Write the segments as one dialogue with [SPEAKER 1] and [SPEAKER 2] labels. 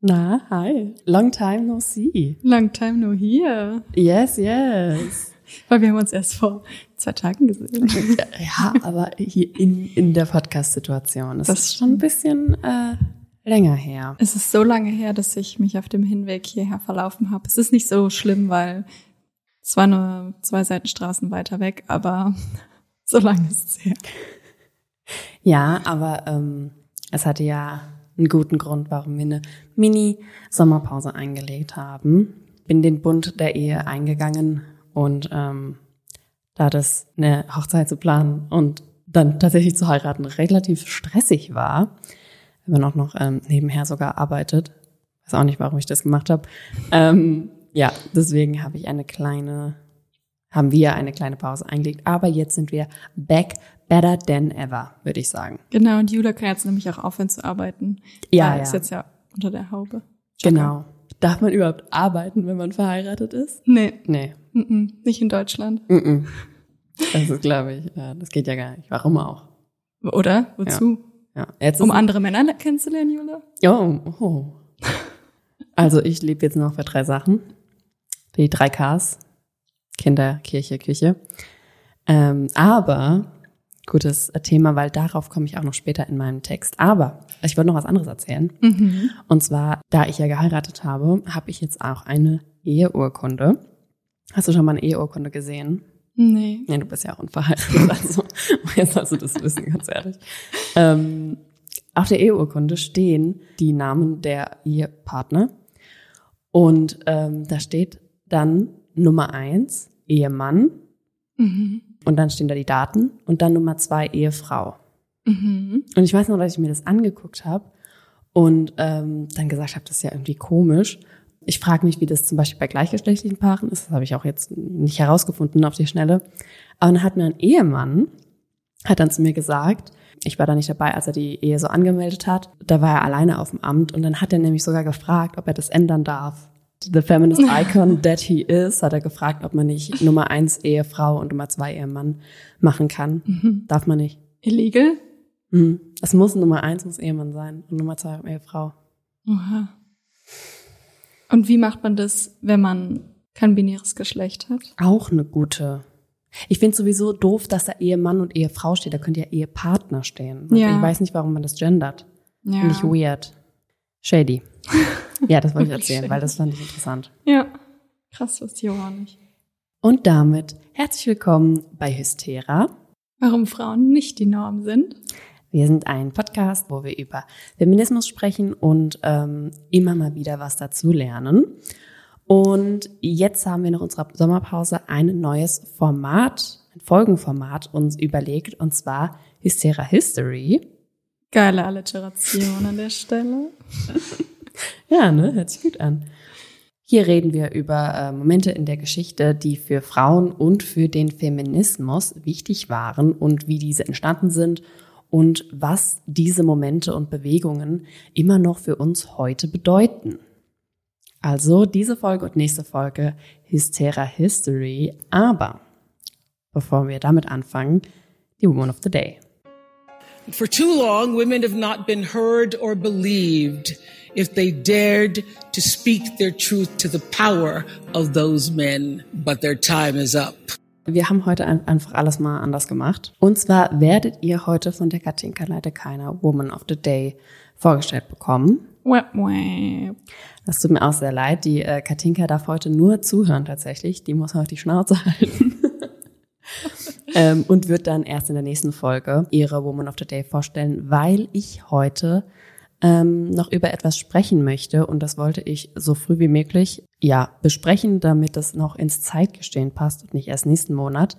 [SPEAKER 1] Na, hi. Long time no see.
[SPEAKER 2] Long time no here.
[SPEAKER 1] Yes, yes.
[SPEAKER 2] Weil wir haben uns erst vor zwei Tagen gesehen.
[SPEAKER 1] ja, aber hier in, in der Podcast-Situation. Das,
[SPEAKER 2] Das
[SPEAKER 1] ist schon ein bisschen äh, länger her.
[SPEAKER 2] Es ist so lange her, dass ich mich auf dem Hinweg hierher verlaufen habe. Es ist nicht so schlimm, weil es war nur zwei Seitenstraßen weiter weg, aber so lange ist es her.
[SPEAKER 1] Ja, aber ähm, es hatte ja einen guten Grund, warum wir eine Mini-Sommerpause eingelegt haben. Bin den Bund der Ehe eingegangen und ähm, da das eine Hochzeit zu planen und dann tatsächlich zu heiraten relativ stressig war, wenn man auch noch ähm, nebenher sogar arbeitet, weiß auch nicht, warum ich das gemacht habe. Ähm, ja, deswegen habe ich eine kleine, haben wir eine kleine Pause eingelegt. Aber jetzt sind wir back better than ever, würde ich sagen.
[SPEAKER 2] Genau, und Jula kann jetzt nämlich auch aufhören zu arbeiten.
[SPEAKER 1] Ja, ja.
[SPEAKER 2] Ist jetzt ja unter der Haube.
[SPEAKER 1] Genau. Darf man überhaupt arbeiten, wenn man verheiratet ist?
[SPEAKER 2] Nee,
[SPEAKER 1] Nee.
[SPEAKER 2] mm -mm, nicht in Deutschland.
[SPEAKER 1] Mm-mm. Das ist, glaube ich, ja, das geht ja gar nicht. Warum auch?
[SPEAKER 2] Oder? Wozu?
[SPEAKER 1] Ja. Jetzt
[SPEAKER 2] Um andere Männer kennenzulernen, Jula?
[SPEAKER 1] oh, oh. Also ich lebe jetzt noch für drei Sachen. Die drei Ks. Kinder, Kirche, Küche. Ähm, aber, gutes Thema, weil darauf komme ich auch noch später in meinem Text. Aber ich wollte noch was anderes erzählen.
[SPEAKER 2] Mhm.
[SPEAKER 1] Und zwar, da ich ja geheiratet habe, habe ich jetzt auch eine Eheurkunde. Hast du schon mal eine Eheurkunde gesehen?
[SPEAKER 2] Nee.
[SPEAKER 1] Nee, du bist ja auch unverheiratet, also jetzt sollst du das wissen, ganz ehrlich. Ähm, auf der Eheurkunde stehen die Namen der Ehepartner und ähm, da steht dann Nummer eins Ehemann
[SPEAKER 2] Mhm.
[SPEAKER 1] Und dann stehen da die Daten und dann Nummer zwei Ehefrau.
[SPEAKER 2] Mhm.
[SPEAKER 1] Und ich weiß noch, dass ich mir das angeguckt habe und ähm, dann gesagt habe, das ist ja irgendwie komisch. Ich frage mich, wie das zum Beispiel bei gleichgeschlechtlichen Paaren ist. Das habe ich auch jetzt nicht herausgefunden auf die Schnelle. Aber dann hat mir ein Ehemann, hat dann zu mir gesagt, ich war da nicht dabei, als er die Ehe so angemeldet hat. Da war er alleine auf dem Amt und dann hat er nämlich sogar gefragt, ob er das ändern darf. The feminist icon that he is, hat er gefragt, ob man nicht Nummer eins Ehefrau und Nummer zwei Ehemann machen kann. Darf man nicht.
[SPEAKER 2] Illegal?
[SPEAKER 1] Mhm. Es muss Nummer eins muss Ehemann sein und Nummer zwei Ehefrau.
[SPEAKER 2] Oha. Und wie macht man das, wenn man kein binäres Geschlecht hat?
[SPEAKER 1] Auch eine gute. Ich finde sowieso doof, dass da Ehemann und Ehefrau steht. Da könnte ja Ehepartner stehen.
[SPEAKER 2] Ja.
[SPEAKER 1] Ich weiß nicht, warum man das gendert.
[SPEAKER 2] Ja.
[SPEAKER 1] Finde ich weird. Shady. ja, das wollte ich erzählen, weil das fand ich interessant.
[SPEAKER 2] Ja. Krass, wusste ich auch nicht.
[SPEAKER 1] Und damit herzlich willkommen bei Hystera.
[SPEAKER 2] Warum Frauen nicht die Norm sind?
[SPEAKER 1] Wir sind ein Podcast, wo wir über Feminismus sprechen und ähm, immer mal wieder was dazu lernen. Und jetzt haben wir nach unserer Sommerpause ein neues Format, ein Folgenformat uns überlegt, und zwar Hystera History.
[SPEAKER 2] Geile Alliteration an der Stelle.
[SPEAKER 1] Ja, ne, hört sich gut an. Hier reden wir über äh, Momente in der Geschichte, die für Frauen und für den Feminismus wichtig waren und wie diese entstanden sind und was diese Momente und Bewegungen immer noch für uns heute bedeuten. Also diese Folge und nächste Folge Hystera History. Aber bevor wir damit anfangen, die Woman of the Day.
[SPEAKER 3] For too long, women have not been heard or believed if they dared to speak their truth to the power of those men. But their time is up.
[SPEAKER 1] Wir haben heute ein- einfach alles mal anders gemacht. Und zwar werdet ihr heute von der Katinka leider keiner Woman of the Day vorgestellt bekommen. Das tut mir auch sehr leid. Die äh, Katinka darf heute nur zuhören tatsächlich. Die muss heute die Schnauze halten. ähm, und wird dann erst in der nächsten Folge ihre Woman of the Day vorstellen, weil ich heute ähm, noch über etwas sprechen möchte und das wollte ich so früh wie möglich ja besprechen, damit das noch ins Zeitgestehen passt und nicht erst nächsten Monat.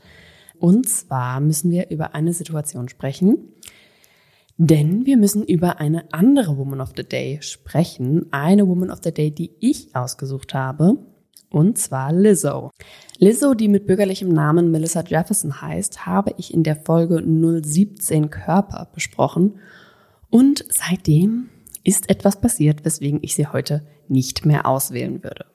[SPEAKER 1] Und zwar müssen wir über eine Situation sprechen, Denn wir müssen über eine andere Woman of the Day sprechen. Eine Woman of the Day, die ich ausgesucht habe. Und zwar Lizzo. Lizzo, die mit bürgerlichem Namen Melissa Jefferson heißt, habe ich in der Folge 017 Körper besprochen. Und seitdem ist etwas passiert, weswegen ich sie heute nicht mehr auswählen würde.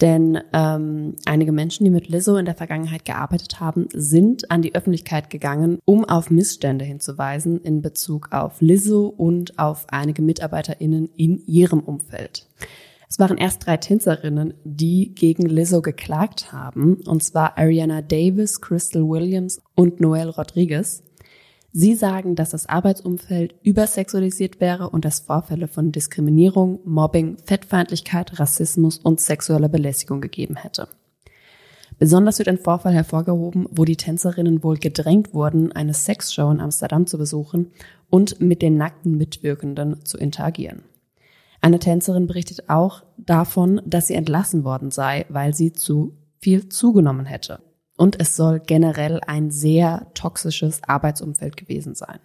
[SPEAKER 1] Denn ähm, einige Menschen, die mit Lizzo in der Vergangenheit gearbeitet haben, sind an die Öffentlichkeit gegangen, um auf Missstände hinzuweisen in Bezug auf Lizzo und auf einige MitarbeiterInnen in ihrem Umfeld. Es waren erst drei Tänzerinnen, die gegen Lizzo geklagt haben, und zwar Ariana Davis, Crystal Williams und Noel Rodriguez. Sie sagen, dass das Arbeitsumfeld übersexualisiert wäre und es Vorfälle von Diskriminierung, Mobbing, Fettfeindlichkeit, Rassismus und sexueller Belästigung gegeben hätte. Besonders wird ein Vorfall hervorgehoben, wo die Tänzerinnen wohl gedrängt wurden, eine Sexshow in Amsterdam zu besuchen und mit den nackten Mitwirkenden zu interagieren. Eine Tänzerin berichtet auch davon, dass sie entlassen worden sei, weil sie zu viel zugenommen hätte und es soll generell ein sehr toxisches Arbeitsumfeld gewesen sein.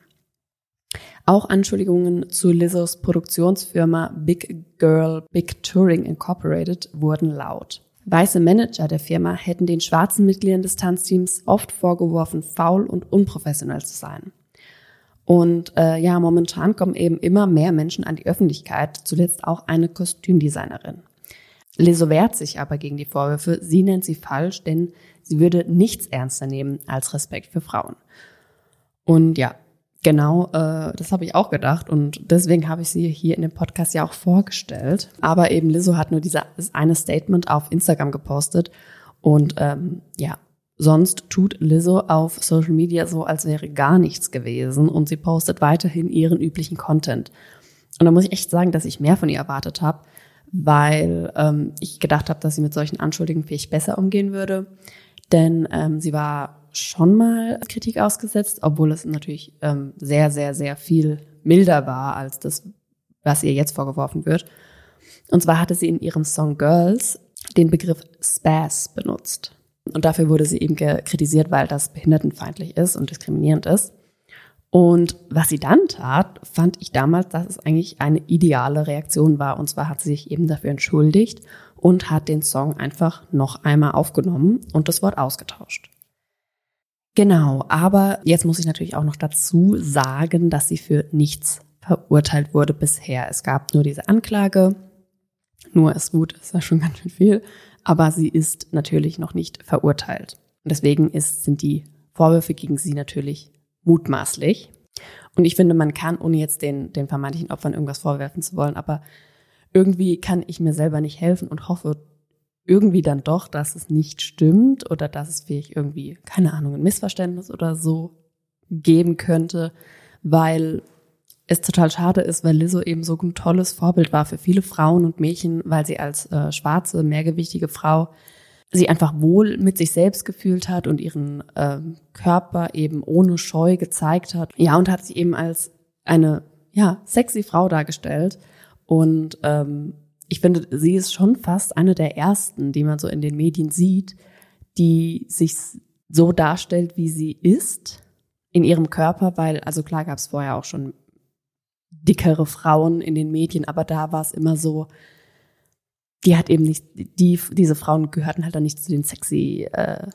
[SPEAKER 1] Auch Anschuldigungen zu Lizzos Produktionsfirma Big Girl Big Touring Incorporated wurden laut. Weiße Manager der Firma hätten den schwarzen Mitgliedern des Tanzteams oft vorgeworfen, faul und unprofessionell zu sein. Und äh, ja, momentan kommen eben immer mehr Menschen an die Öffentlichkeit, zuletzt auch eine Kostümdesignerin. Lizzo wehrt sich aber gegen die Vorwürfe. Sie nennt sie falsch, denn sie würde nichts ernster nehmen als Respekt für Frauen. Und ja, genau, äh, das habe ich auch gedacht und deswegen habe ich sie hier in dem Podcast ja auch vorgestellt. Aber eben Lizzo hat nur dieses eine Statement auf Instagram gepostet und ähm, ja, sonst tut Lizzo auf Social Media so, als wäre gar nichts gewesen und sie postet weiterhin ihren üblichen Content. Und da muss ich echt sagen, dass ich mehr von ihr erwartet habe weil ähm, ich gedacht habe, dass sie mit solchen Anschuldigungen vielleicht besser umgehen würde. Denn ähm, sie war schon mal Kritik ausgesetzt, obwohl es natürlich ähm, sehr, sehr, sehr viel milder war als das, was ihr jetzt vorgeworfen wird. Und zwar hatte sie in ihrem Song Girls den Begriff Spaz benutzt. Und dafür wurde sie eben kritisiert, weil das behindertenfeindlich ist und diskriminierend ist. Und was sie dann tat, fand ich damals, dass es eigentlich eine ideale Reaktion war. Und zwar hat sie sich eben dafür entschuldigt und hat den Song einfach noch einmal aufgenommen und das Wort ausgetauscht. Genau, aber jetzt muss ich natürlich auch noch dazu sagen, dass sie für nichts verurteilt wurde bisher. Es gab nur diese Anklage. Nur ist gut, ist ja schon ganz schön viel. Aber sie ist natürlich noch nicht verurteilt. Und deswegen ist, sind die Vorwürfe gegen sie natürlich mutmaßlich. Und ich finde, man kann, ohne jetzt den, den vermeintlichen Opfern irgendwas vorwerfen zu wollen, aber irgendwie kann ich mir selber nicht helfen und hoffe irgendwie dann doch, dass es nicht stimmt oder dass es vielleicht irgendwie, keine Ahnung, ein Missverständnis oder so geben könnte, weil es total schade ist, weil Lizzo eben so ein tolles Vorbild war für viele Frauen und Mädchen, weil sie als äh, schwarze, mehrgewichtige Frau sie einfach wohl mit sich selbst gefühlt hat und ihren äh, Körper eben ohne Scheu gezeigt hat. Ja, und hat sie eben als eine ja sexy Frau dargestellt. Und ähm, ich finde, sie ist schon fast eine der ersten, die man so in den Medien sieht, die sich so darstellt, wie sie ist in ihrem Körper, weil, also klar gab es vorher auch schon dickere Frauen in den Medien, aber da war es immer so, die hat eben nicht, die, diese Frauen gehörten halt dann nicht zu den sexy äh,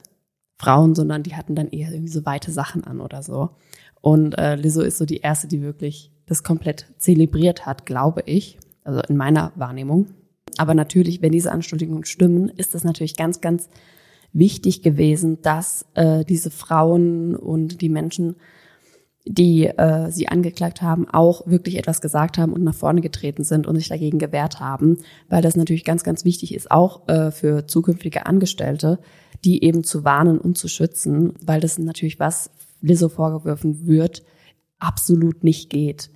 [SPEAKER 1] Frauen, sondern die hatten dann eher irgendwie so weite Sachen an oder so. Und äh, Lizzo ist so die erste, die wirklich das komplett zelebriert hat, glaube ich. Also in meiner Wahrnehmung. Aber natürlich, wenn diese Anschuldigungen stimmen, ist es natürlich ganz, ganz wichtig gewesen, dass äh, diese Frauen und die Menschen die äh, sie angeklagt haben, auch wirklich etwas gesagt haben und nach vorne getreten sind und sich dagegen gewehrt haben, weil das natürlich ganz, ganz wichtig ist, auch äh, für zukünftige Angestellte, die eben zu warnen und zu schützen, weil das natürlich was Lizzo vorgeworfen wird, absolut nicht geht.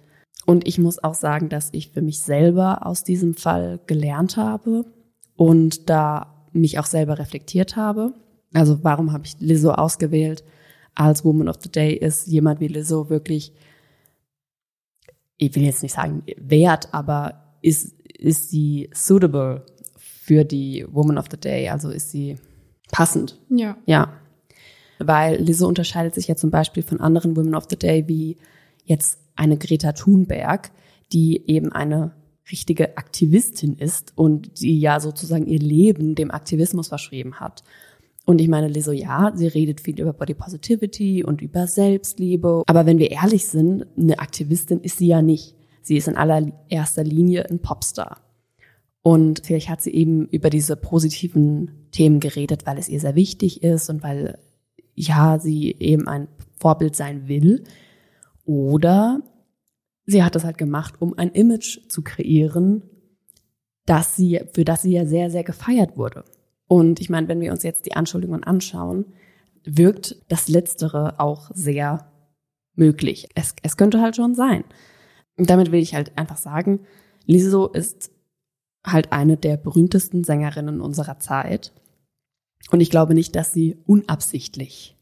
[SPEAKER 1] Und ich muss auch sagen, dass ich für mich selber aus diesem Fall gelernt habe und da mich auch selber reflektiert habe. Also warum habe ich Lizzo ausgewählt? Als Woman of the Day ist jemand wie Lizzo wirklich, ich will jetzt nicht sagen wert, aber ist, ist sie suitable für die Woman of the Day? Also ist sie passend?
[SPEAKER 2] Ja.
[SPEAKER 1] Ja. Weil Lizzo unterscheidet sich ja zum Beispiel von anderen Women of the Day wie jetzt eine Greta Thunberg, die eben eine richtige Aktivistin ist und die ja sozusagen ihr Leben dem Aktivismus verschrieben hat. Und ich meine, Lizzo, ja, sie redet viel über Body Positivity und über Selbstliebe. Aber wenn wir ehrlich sind, eine Aktivistin ist sie ja nicht. Sie ist in allererster Linie ein Popstar. Und vielleicht hat sie eben über diese positiven Themen geredet, weil es ihr sehr wichtig ist und weil, ja, sie eben ein Vorbild sein will. Oder sie hat das halt gemacht, um ein Image zu kreieren, dass sie, für das sie ja sehr, sehr gefeiert wurde. Und ich meine, wenn wir uns jetzt die Anschuldigungen anschauen, wirkt das Letztere auch sehr möglich. Es, es könnte halt schon sein. Und damit will ich halt einfach sagen, Lizzo ist halt eine der berühmtesten Sängerinnen unserer Zeit. Und ich glaube nicht, dass sie unabsichtlich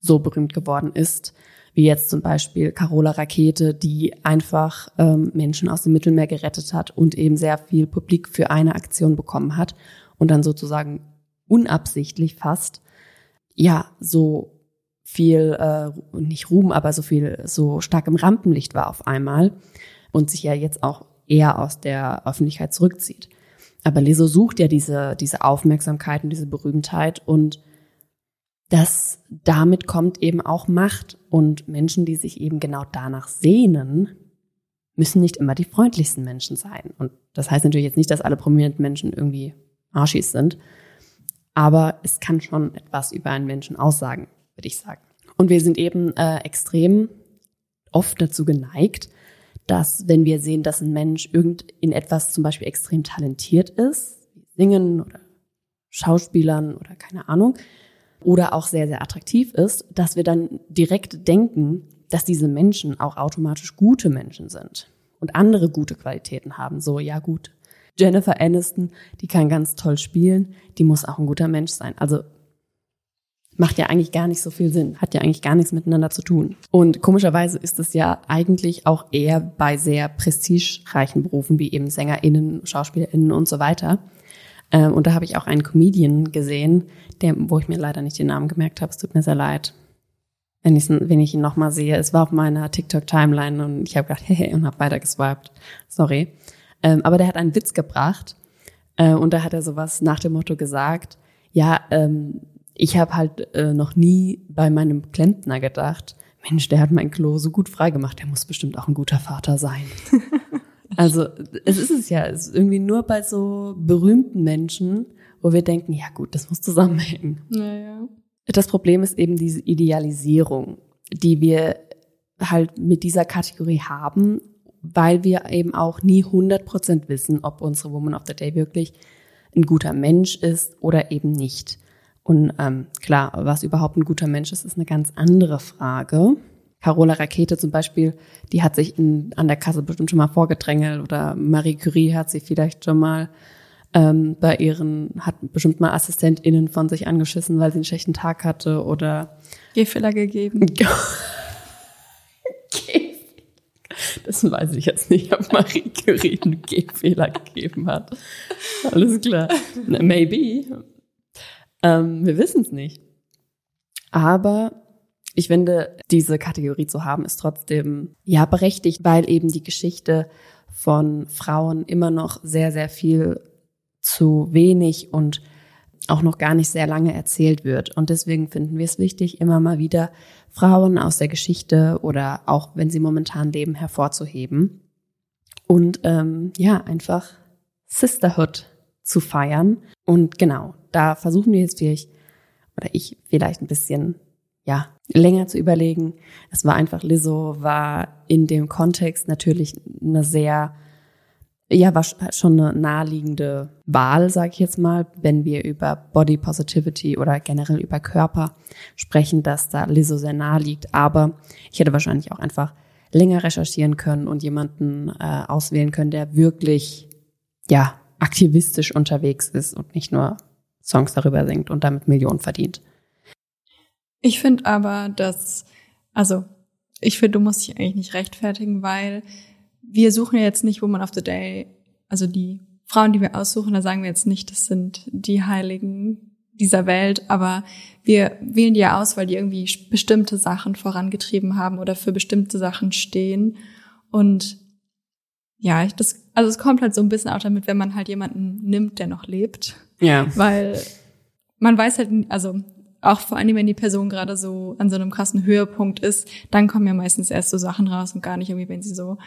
[SPEAKER 1] so berühmt geworden ist, wie jetzt zum Beispiel Carola Rakete, die einfach ähm, Menschen aus dem Mittelmeer gerettet hat und eben sehr viel Publik für eine Aktion bekommen hat und dann sozusagen unabsichtlich fast ja so viel äh, nicht Ruhm, aber so viel so stark im Rampenlicht war auf einmal und sich ja jetzt auch eher aus der Öffentlichkeit zurückzieht. Aber Leso sucht ja diese diese Aufmerksamkeit und diese Berühmtheit und das damit kommt eben auch Macht und Menschen, die sich eben genau danach sehnen, müssen nicht immer die freundlichsten Menschen sein. Und das heißt natürlich jetzt nicht, dass alle prominenten Menschen irgendwie Arschis sind, aber es kann schon etwas über einen Menschen aussagen, würde ich sagen. Und wir sind eben äh, extrem oft dazu geneigt, dass wenn wir sehen, dass ein Mensch irgend in etwas zum Beispiel extrem talentiert ist, Singen oder Schauspielern oder keine Ahnung, oder auch sehr, sehr attraktiv ist, dass wir dann direkt denken, dass diese Menschen auch automatisch gute Menschen sind und andere gute Qualitäten haben. So, ja gut, Jennifer Aniston, die kann ganz toll spielen, die muss auch ein guter Mensch sein. Also macht ja eigentlich gar nicht so viel Sinn, hat ja eigentlich gar nichts miteinander zu tun. Und komischerweise ist es ja eigentlich auch eher bei sehr prestigereichen Berufen wie eben SängerInnen, SchauspielerInnen und so weiter. Ähm, und da habe ich auch einen Comedian gesehen, der, wo ich mir leider nicht den Namen gemerkt habe. Es tut mir sehr leid. Wenn, ich, wenn ich ihn nochmal sehe. Es war auf meiner TikTok-Timeline und ich habe gedacht, hey, und habe weiter geswiped. Sorry. Ähm, aber der hat einen Witz gebracht äh, und da hat er sowas nach dem Motto gesagt, ja, ähm, ich habe halt äh, noch nie bei meinem Klempner gedacht, Mensch, der hat mein Klo so gut freigemacht, der muss bestimmt auch ein guter Vater sein. also es ist es ja, es ist irgendwie nur bei so berühmten Menschen, wo wir denken, ja gut, das muss zusammenhängen.
[SPEAKER 2] Naja.
[SPEAKER 1] Das Problem ist eben diese Idealisierung, die wir halt mit dieser Kategorie haben weil wir eben auch nie 100% wissen, ob unsere Woman of the Day wirklich ein guter Mensch ist oder eben nicht. Und ähm, klar, was überhaupt ein guter Mensch ist, ist eine ganz andere Frage. Carola Rakete zum Beispiel, die hat sich in, an der Kasse bestimmt schon mal vorgedrängelt oder Marie Curie hat sie vielleicht schon mal ähm, bei ihren, hat bestimmt mal AssistentInnen von sich angeschissen, weil sie einen schlechten Tag hatte oder
[SPEAKER 2] Gehfehler gegeben.
[SPEAKER 1] Das weiß ich jetzt nicht, ob Marie Curie einen Gehfehler gegeben hat. Alles klar. Maybe. Ähm, wir wissen es nicht. Aber ich finde, diese Kategorie zu haben, ist trotzdem ja berechtigt, weil eben die Geschichte von Frauen immer noch sehr, sehr viel zu wenig und auch noch gar nicht sehr lange erzählt wird. Und deswegen finden wir es wichtig, immer mal wieder Frauen aus der Geschichte oder auch wenn sie momentan leben, hervorzuheben. Und ähm, ja, einfach Sisterhood zu feiern. Und genau, da versuchen wir jetzt vielleicht, oder ich vielleicht ein bisschen, ja, länger zu überlegen. Es war einfach, Lizzo war in dem Kontext natürlich eine sehr ja, war schon eine naheliegende Wahl, sage ich jetzt mal, wenn wir über Body Positivity oder generell über Körper sprechen, dass da Lizzo sehr nahe liegt. Aber ich hätte wahrscheinlich auch einfach länger recherchieren können und jemanden äh, auswählen können, der wirklich, ja, aktivistisch unterwegs ist und nicht nur Songs darüber singt und damit Millionen verdient.
[SPEAKER 2] Ich finde aber, dass, also, ich finde, du musst dich eigentlich nicht rechtfertigen, weil wir suchen ja jetzt nicht Woman of the Day, also die Frauen, die wir aussuchen, da sagen wir jetzt nicht, das sind die heiligen dieser Welt, aber wir wählen die ja aus, weil die irgendwie bestimmte Sachen vorangetrieben haben oder für bestimmte Sachen stehen. Und ja, ich, das, also es kommt halt so ein bisschen auch damit, wenn man halt jemanden nimmt, der noch lebt.
[SPEAKER 1] Ja.
[SPEAKER 2] Weil man weiß halt, also auch vor allem, wenn die Person gerade so an so einem krassen Höhepunkt ist, dann kommen ja meistens erst so Sachen raus und gar nicht irgendwie, wenn sie so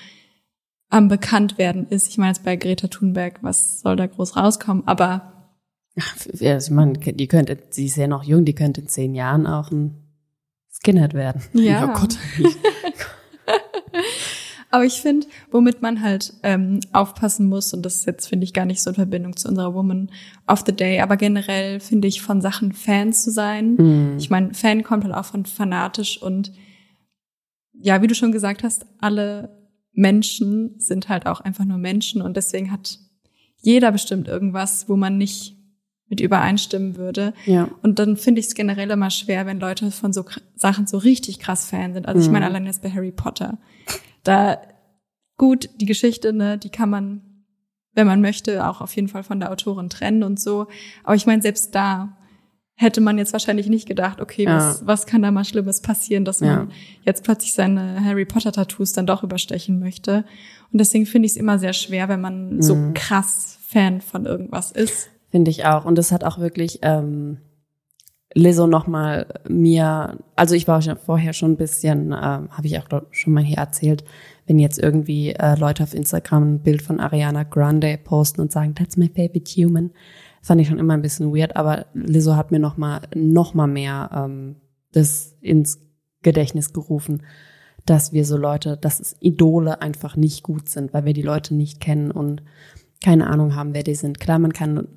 [SPEAKER 2] am bekannt werden ist. Ich meine jetzt bei Greta Thunberg, was soll da groß rauskommen? Aber
[SPEAKER 1] Ja, also ich meine, die könnte, sie ist ja noch jung, die könnte in zehn Jahren auch ein Skinhead werden.
[SPEAKER 2] Ja.
[SPEAKER 1] Oh Gott.
[SPEAKER 2] Aber ich finde, womit man halt ähm, aufpassen muss, und das ist jetzt, finde ich, gar nicht so in Verbindung zu unserer Woman of the Day, aber generell finde ich, von Sachen Fans zu sein.
[SPEAKER 1] Mhm.
[SPEAKER 2] Ich meine, Fan kommt halt auch von fanatisch und ja, wie du schon gesagt hast, alle Menschen sind halt auch einfach nur Menschen und deswegen hat jeder bestimmt irgendwas, wo man nicht mit übereinstimmen würde.
[SPEAKER 1] Ja.
[SPEAKER 2] Und dann finde ich es generell immer schwer, wenn Leute von so Sachen so richtig krass Fan sind. Also ich
[SPEAKER 1] Mhm.
[SPEAKER 2] meine allein jetzt bei Harry Potter. Da gut, die Geschichte, ne, die kann man, wenn man möchte, auch auf jeden Fall von der Autorin trennen und so. Aber ich meine, selbst da hätte man jetzt wahrscheinlich nicht gedacht, okay,
[SPEAKER 1] Ja.
[SPEAKER 2] was, was kann da mal Schlimmes passieren, dass man
[SPEAKER 1] Ja.
[SPEAKER 2] jetzt plötzlich seine Harry Potter Tattoos dann doch überstechen möchte. Und deswegen finde ich es immer sehr schwer, wenn man so
[SPEAKER 1] Mhm.
[SPEAKER 2] krass Fan von irgendwas ist.
[SPEAKER 1] Finde ich auch. Und das hat auch wirklich ähm, Lizzo nochmal mir, also ich war schon vorher schon ein bisschen, ähm, habe ich auch schon mal hier erzählt, wenn jetzt irgendwie äh, Leute auf Instagram ein Bild von Ariana Grande posten und sagen, that's my favorite human, fand ich schon immer ein bisschen weird, aber Lizzo hat mir nochmal noch mal mehr ähm, das ins Gedächtnis gerufen, dass wir so Leute, dass es Idole einfach nicht gut sind, weil wir die Leute nicht kennen und keine Ahnung haben, wer die sind. Klar, man kann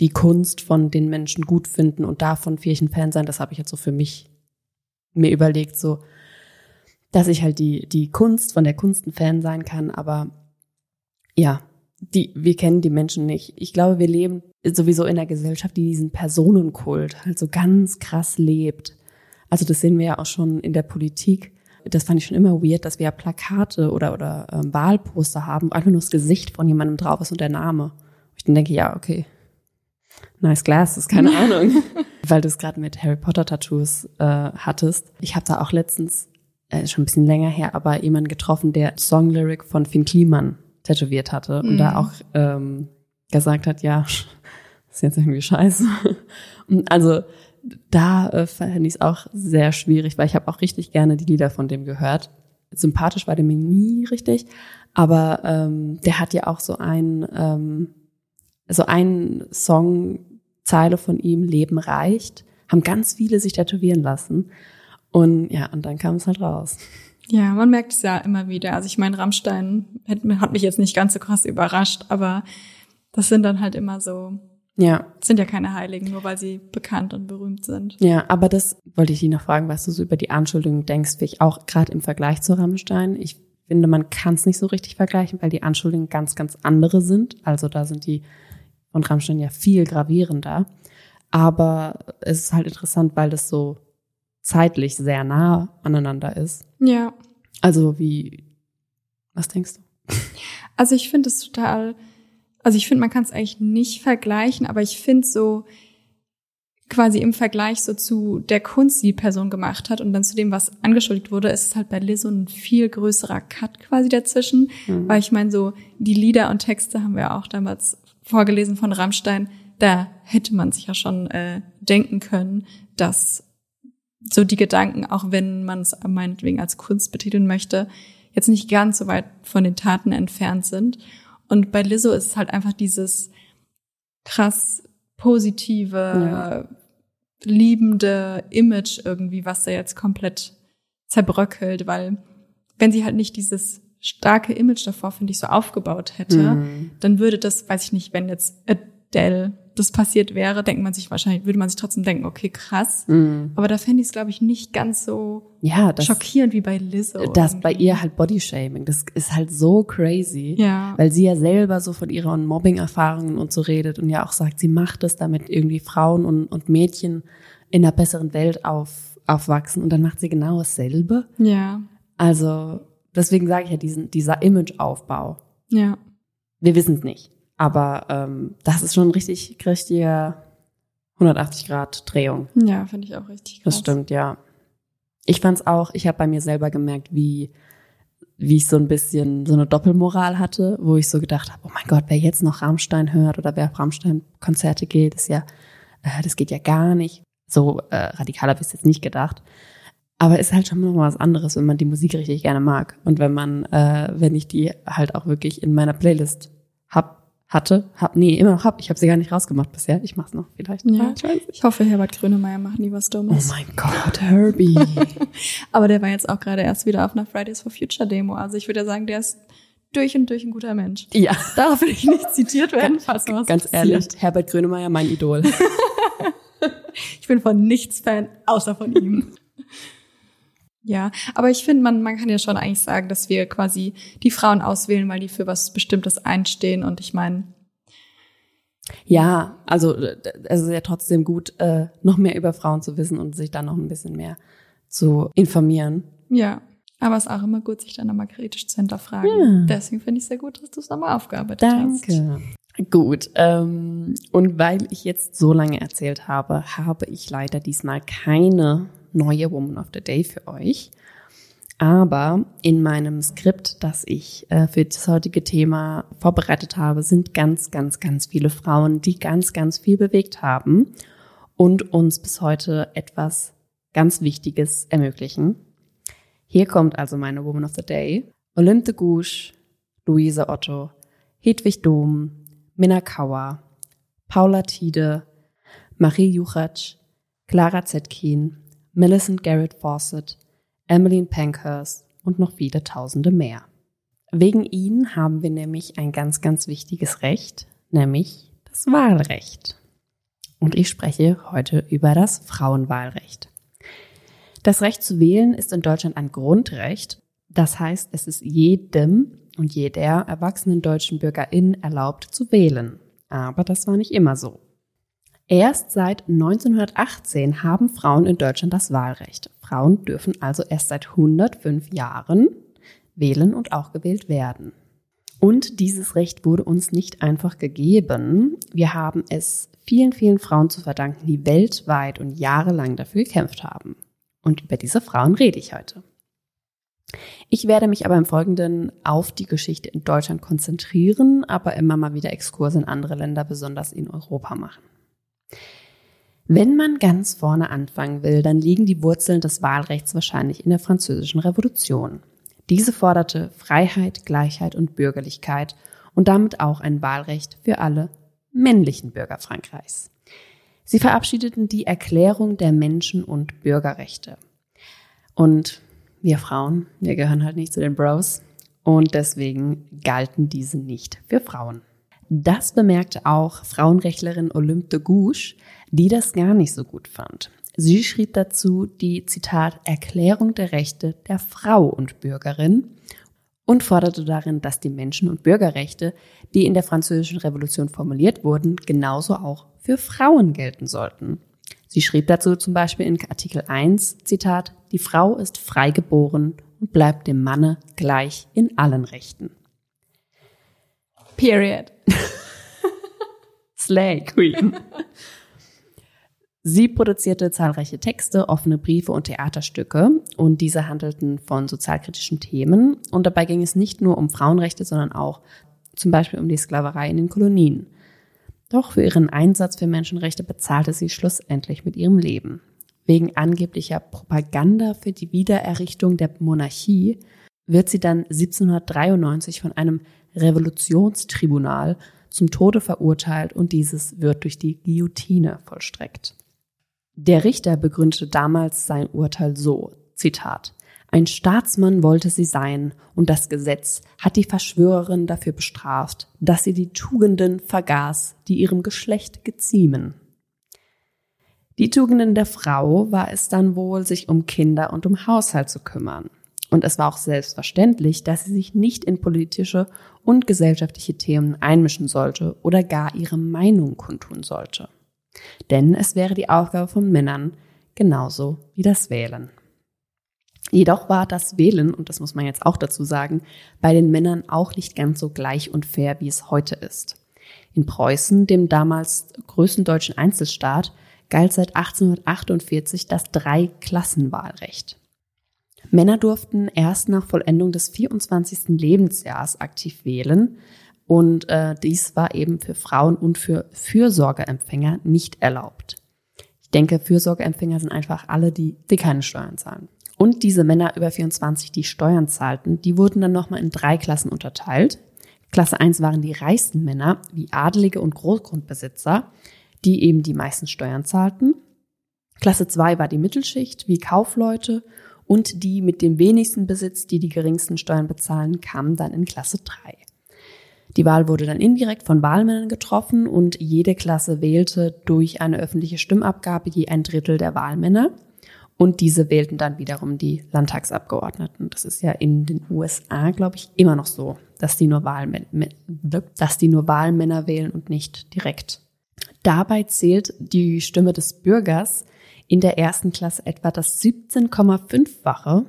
[SPEAKER 1] die Kunst von den Menschen gut finden und davon Fan sein, das habe ich jetzt so für mich mir überlegt, so, dass ich halt die, die Kunst von der Kunst ein Fan sein kann, aber ja, die, wir kennen die Menschen nicht. Ich glaube, wir leben sowieso in einer Gesellschaft, die diesen Personenkult halt so ganz krass lebt. Also das sehen wir ja auch schon in der Politik. Das fand ich schon immer weird, dass wir ja Plakate oder, oder ähm, Wahlposter haben, wo einfach nur das Gesicht von jemandem drauf ist und der Name. Ich dann denke, ja, okay, nice glasses, keine Ahnung. Weil du es gerade mit Harry Potter Tattoos äh, hattest. Ich habe da auch letztens, äh, schon ein bisschen länger her, aber jemanden getroffen, der Songlyric von Finn Kliman tätowiert hatte und
[SPEAKER 2] Mhm.
[SPEAKER 1] da auch ähm, gesagt hat, ja, ist jetzt irgendwie scheiße. Und also da äh, fand ich es auch sehr schwierig, weil ich habe auch richtig gerne die Lieder von dem gehört. Sympathisch war der mir nie richtig, aber ähm, der hat ja auch so ein ähm, so ein Songzeile von ihm, Leben reicht, haben ganz viele sich tätowieren lassen. Und ja, und dann kam es halt raus.
[SPEAKER 2] Ja, man merkt es ja immer wieder. Also ich meine, Rammstein hat, hat mich jetzt nicht ganz so krass überrascht, aber das sind dann halt immer so,
[SPEAKER 1] Ja,
[SPEAKER 2] sind ja keine Heiligen, nur weil sie bekannt und berühmt sind.
[SPEAKER 1] ja, aber das wollte ich dich noch fragen, was du so über die Anschuldigungen denkst, wie ich auch gerade im Vergleich zu Rammstein. Ich finde, man kann es nicht so richtig vergleichen, weil die Anschuldigungen ganz, ganz andere sind. Also da sind die von Rammstein ja viel gravierender. Aber es ist halt interessant, weil das so zeitlich sehr nah aneinander ist.
[SPEAKER 2] Ja.
[SPEAKER 1] Also wie, was denkst du?
[SPEAKER 2] Also ich finde es total, also ich finde, man kann es eigentlich nicht vergleichen, aber ich finde so quasi im Vergleich so zu der Kunst, die die Person gemacht hat und dann zu dem, was angeschuldigt wurde, ist es halt bei Lizzo ein viel größerer Cut quasi dazwischen,
[SPEAKER 1] Mhm.
[SPEAKER 2] weil ich meine so die Lieder und Texte haben wir auch damals vorgelesen von Rammstein, da hätte man sich ja schon äh, denken können, dass so die Gedanken, auch wenn man es meinetwegen als Kunst betiteln möchte, jetzt nicht ganz so weit von den Taten entfernt sind. Und bei Lizzo ist es halt einfach dieses krass positive,
[SPEAKER 1] Ja.
[SPEAKER 2] liebende Image irgendwie, was da jetzt komplett zerbröckelt, weil wenn sie halt nicht dieses starke Image davor, finde ich, so aufgebaut hätte,
[SPEAKER 1] Mhm.
[SPEAKER 2] dann würde das, weiß ich nicht, wenn jetzt Adele das passiert wäre, denkt man sich wahrscheinlich, würde man sich trotzdem denken, okay, krass.
[SPEAKER 1] Mhm.
[SPEAKER 2] Aber da fände ich es, glaube ich, nicht ganz so
[SPEAKER 1] Ja, das,
[SPEAKER 2] schockierend wie bei Lizzo.
[SPEAKER 1] das bei ihr halt Bodyshaming, das ist halt so crazy.
[SPEAKER 2] Ja.
[SPEAKER 1] Weil sie ja selber so von ihren Mobbing-Erfahrungen und so redet und ja auch sagt, sie macht es, damit irgendwie Frauen und, und Mädchen in einer besseren Welt auf, aufwachsen und dann macht sie genau dasselbe.
[SPEAKER 2] Ja,
[SPEAKER 1] Also deswegen sage ich ja diesen, dieser Imageaufbau.
[SPEAKER 2] ja.
[SPEAKER 1] Wir wissen es nicht, aber ähm, das ist schon ein richtig, richtiger 180 Grad Drehung.
[SPEAKER 2] Ja, finde ich auch richtig krass.
[SPEAKER 1] Das stimmt, ja. Ich fand's auch, ich habe bei mir selber gemerkt, wie wie ich so ein bisschen so eine Doppelmoral hatte, wo ich so gedacht habe, oh mein Gott, wer jetzt noch Rammstein hört oder wer auf Rammstein-Konzerte geht, ist ja, äh, das geht ja gar nicht. So äh, radikal habe ich jetzt nicht gedacht. Aber ist halt schon noch mal was anderes, wenn man die Musik richtig gerne mag. Und wenn man, äh, wenn ich die halt auch wirklich in meiner Playlist hatte, hab, nee, immer noch hab. Ich habe sie gar nicht rausgemacht bisher. Ich mach's noch vielleicht.
[SPEAKER 2] Ja, ich hoffe, Herbert Grönemeyer macht nie was
[SPEAKER 1] Oh
[SPEAKER 2] Dummes.
[SPEAKER 1] mein Gott, Herbie.
[SPEAKER 2] Aber der war jetzt auch gerade erst wieder auf einer Fridays for Future Demo. Also ich würde ja sagen, der ist durch und durch ein guter Mensch.
[SPEAKER 1] ja,
[SPEAKER 2] Darauf will ich nicht zitiert werden, falls was
[SPEAKER 1] ganz
[SPEAKER 2] passiert.
[SPEAKER 1] ehrlich, Herbert Grönemeyer, mein Idol.
[SPEAKER 2] Ich bin von nichts Fan, außer von ihm. Ja, aber ich finde, man, man kann ja schon eigentlich sagen, dass wir quasi die Frauen auswählen, weil die für was Bestimmtes einstehen. Und ich meine,
[SPEAKER 1] Ja, also äh, es ist ja trotzdem gut, äh, noch mehr über Frauen zu wissen und sich dann noch ein bisschen mehr zu informieren.
[SPEAKER 2] ja. Aber es ist auch immer gut, sich dann nochmal kritisch zu hinterfragen.
[SPEAKER 1] Ja.
[SPEAKER 2] Deswegen finde ich es sehr gut, dass du es nochmal aufgearbeitet hast.
[SPEAKER 1] Danke. Gut, ähm, und weil ich jetzt so lange erzählt habe, habe ich leider diesmal keine neue Woman of the Day für euch. Aber in meinem Skript, das ich äh, für das heutige Thema vorbereitet habe, sind ganz, ganz, ganz viele Frauen, die ganz, ganz viel bewegt haben und uns bis heute etwas ganz Wichtiges ermöglichen. Hier kommt also meine Woman of the Day. Olympe de Gouges, Luise Otto, Hedwig Dom, Minna Kauer, Paula Tiede, Marie Juchatsch, Clara Zetkin, Millicent Garrett Fawcett, Emmeline Pankhurst und noch viele Tausende mehr. Wegen ihnen haben wir nämlich ein ganz, ganz wichtiges Recht, nämlich das Wahlrecht. Und ich spreche heute über das Frauenwahlrecht. Das Recht zu wählen ist in Deutschland ein Grundrecht. Das heißt, es ist jedem und jeder erwachsenen deutschen Bürgerin erlaubt zu wählen. Aber das war nicht immer so. Erst seit 1918 haben Frauen in Deutschland das Wahlrecht. Frauen dürfen also erst seit 105 Jahren wählen und auch gewählt werden. Und dieses Recht wurde uns nicht einfach gegeben. Wir haben es vielen, vielen Frauen zu verdanken, die weltweit und jahrelang dafür gekämpft haben. Und über diese Frauen rede ich heute. Ich werde mich aber im Folgenden auf die Geschichte in Deutschland konzentrieren, aber immer mal wieder Exkurse in andere Länder, besonders in Europa machen. Wenn man ganz vorne anfangen will, dann liegen die Wurzeln des Wahlrechts wahrscheinlich in der Französischen Revolution. Diese forderte Freiheit, Gleichheit und Bürgerlichkeit und damit auch ein Wahlrecht für alle männlichen Bürger Frankreichs. Sie verabschiedeten die Erklärung der Menschen- und Bürgerrechte. Und wir Frauen, wir gehören halt nicht zu den Bros und deswegen galten diese nicht für Frauen. Das bemerkte auch Frauenrechtlerin Olympe de Gouges, die das gar nicht so gut fand. Sie schrieb dazu die Zitat Erklärung der Rechte der Frau und Bürgerin und forderte darin, dass die Menschen- und Bürgerrechte, die in der Französischen Revolution formuliert wurden, genauso auch für Frauen gelten sollten. Sie schrieb dazu zum Beispiel in Artikel 1, Zitat, die Frau ist frei geboren und bleibt dem Manne gleich in allen Rechten.
[SPEAKER 2] Period.
[SPEAKER 1] Slay Queen. Sie produzierte zahlreiche Texte, offene Briefe und Theaterstücke und diese handelten von sozialkritischen Themen und dabei ging es nicht nur um Frauenrechte, sondern auch zum Beispiel um die Sklaverei in den Kolonien. Doch für ihren Einsatz für Menschenrechte bezahlte sie schlussendlich mit ihrem Leben. Wegen angeblicher Propaganda für die Wiedererrichtung der Monarchie wird sie dann 1793 von einem Revolutionstribunal zum Tode verurteilt und dieses wird durch die Guillotine vollstreckt. Der Richter begründete damals sein Urteil so, Zitat, ein Staatsmann wollte sie sein, und das Gesetz hat die Verschwörerin dafür bestraft, dass sie die Tugenden vergaß, die ihrem Geschlecht geziemen. Die Tugenden der Frau war es dann wohl, sich um Kinder und um Haushalt zu kümmern. Und es war auch selbstverständlich, dass sie sich nicht in politische und gesellschaftliche Themen einmischen sollte oder gar ihre Meinung kundtun sollte. Denn es wäre die Aufgabe von Männern genauso wie das Wählen. Jedoch war das Wählen, und das muss man jetzt auch dazu sagen, bei den Männern auch nicht ganz so gleich und fair, wie es heute ist. In Preußen, dem damals größten deutschen Einzelstaat, galt seit 1848 das Dreiklassenwahlrecht. Männer durften erst nach Vollendung des 24. Lebensjahres aktiv wählen und äh, dies war eben für Frauen und für Fürsorgeempfänger nicht erlaubt. Ich denke, Fürsorgeempfänger sind einfach alle, die, die keine Steuern zahlen. Und diese Männer über 24, die Steuern zahlten, die wurden dann nochmal in drei Klassen unterteilt. Klasse 1 waren die reichsten Männer, wie Adelige und Großgrundbesitzer, die eben die meisten Steuern zahlten. Klasse 2 war die Mittelschicht, wie Kaufleute und die mit dem wenigsten Besitz, die die geringsten Steuern bezahlen, kamen dann in Klasse 3. Die Wahl wurde dann indirekt von Wahlmännern getroffen und jede Klasse wählte durch eine öffentliche Stimmabgabe je ein Drittel der Wahlmänner. Und diese wählten dann wiederum die Landtagsabgeordneten. Das ist ja in den USA, glaube ich, immer noch so, dass die, nur dass die nur Wahlmänner wählen und nicht direkt. Dabei zählt die Stimme des Bürgers in der ersten Klasse etwa das 17,5-fache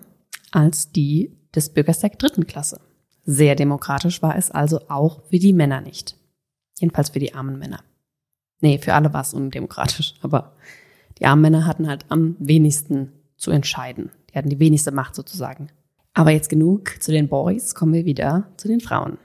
[SPEAKER 1] als die des Bürgers der dritten Klasse. Sehr demokratisch war es also auch für die Männer nicht. Jedenfalls für die armen Männer. Nee, für alle war es undemokratisch, aber die armen Männer hatten halt am wenigsten zu entscheiden. Die hatten die wenigste Macht sozusagen. Aber jetzt genug zu den Boys, kommen wir wieder zu den Frauen.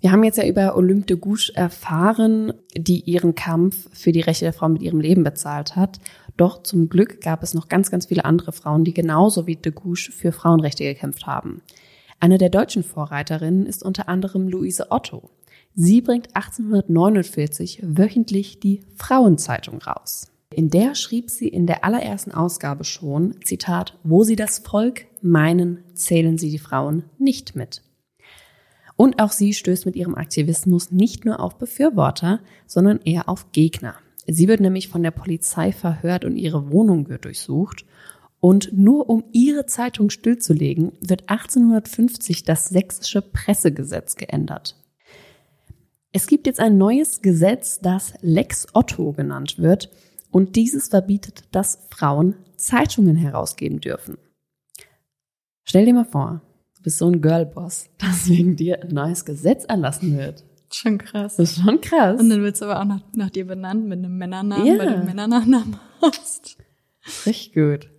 [SPEAKER 1] Wir haben jetzt ja über Olympe de Gouges erfahren, die ihren Kampf für die Rechte der Frau mit ihrem Leben bezahlt hat. Doch zum Glück gab es noch ganz, ganz viele andere Frauen, die genauso wie de Gouges für Frauenrechte gekämpft haben. Eine der deutschen Vorreiterinnen ist unter anderem Luise Otto. Sie bringt 1849 wöchentlich die Frauenzeitung raus. In der schrieb sie in der allerersten Ausgabe schon, Zitat, wo sie das Volk meinen, zählen sie die Frauen nicht mit. Und auch sie stößt mit ihrem Aktivismus nicht nur auf Befürworter, sondern eher auf Gegner. Sie wird nämlich von der Polizei verhört und ihre Wohnung wird durchsucht. Und nur um ihre Zeitung stillzulegen, wird 1850 das sächsische Pressegesetz geändert. Es gibt jetzt ein neues Gesetz, das Lex Otto genannt wird, und dieses verbietet, dass Frauen Zeitungen herausgeben dürfen. Stell dir mal vor, du bist so ein Girlboss, dass wegen dir ein neues Gesetz erlassen wird.
[SPEAKER 2] Schon krass.
[SPEAKER 1] Das ist schon krass.
[SPEAKER 2] Und dann wird es aber auch nach, nach dir benannt mit einem Männernamen,
[SPEAKER 1] Ja.
[SPEAKER 2] weil du einen Männernachnamen hast.
[SPEAKER 1] Richtig gut.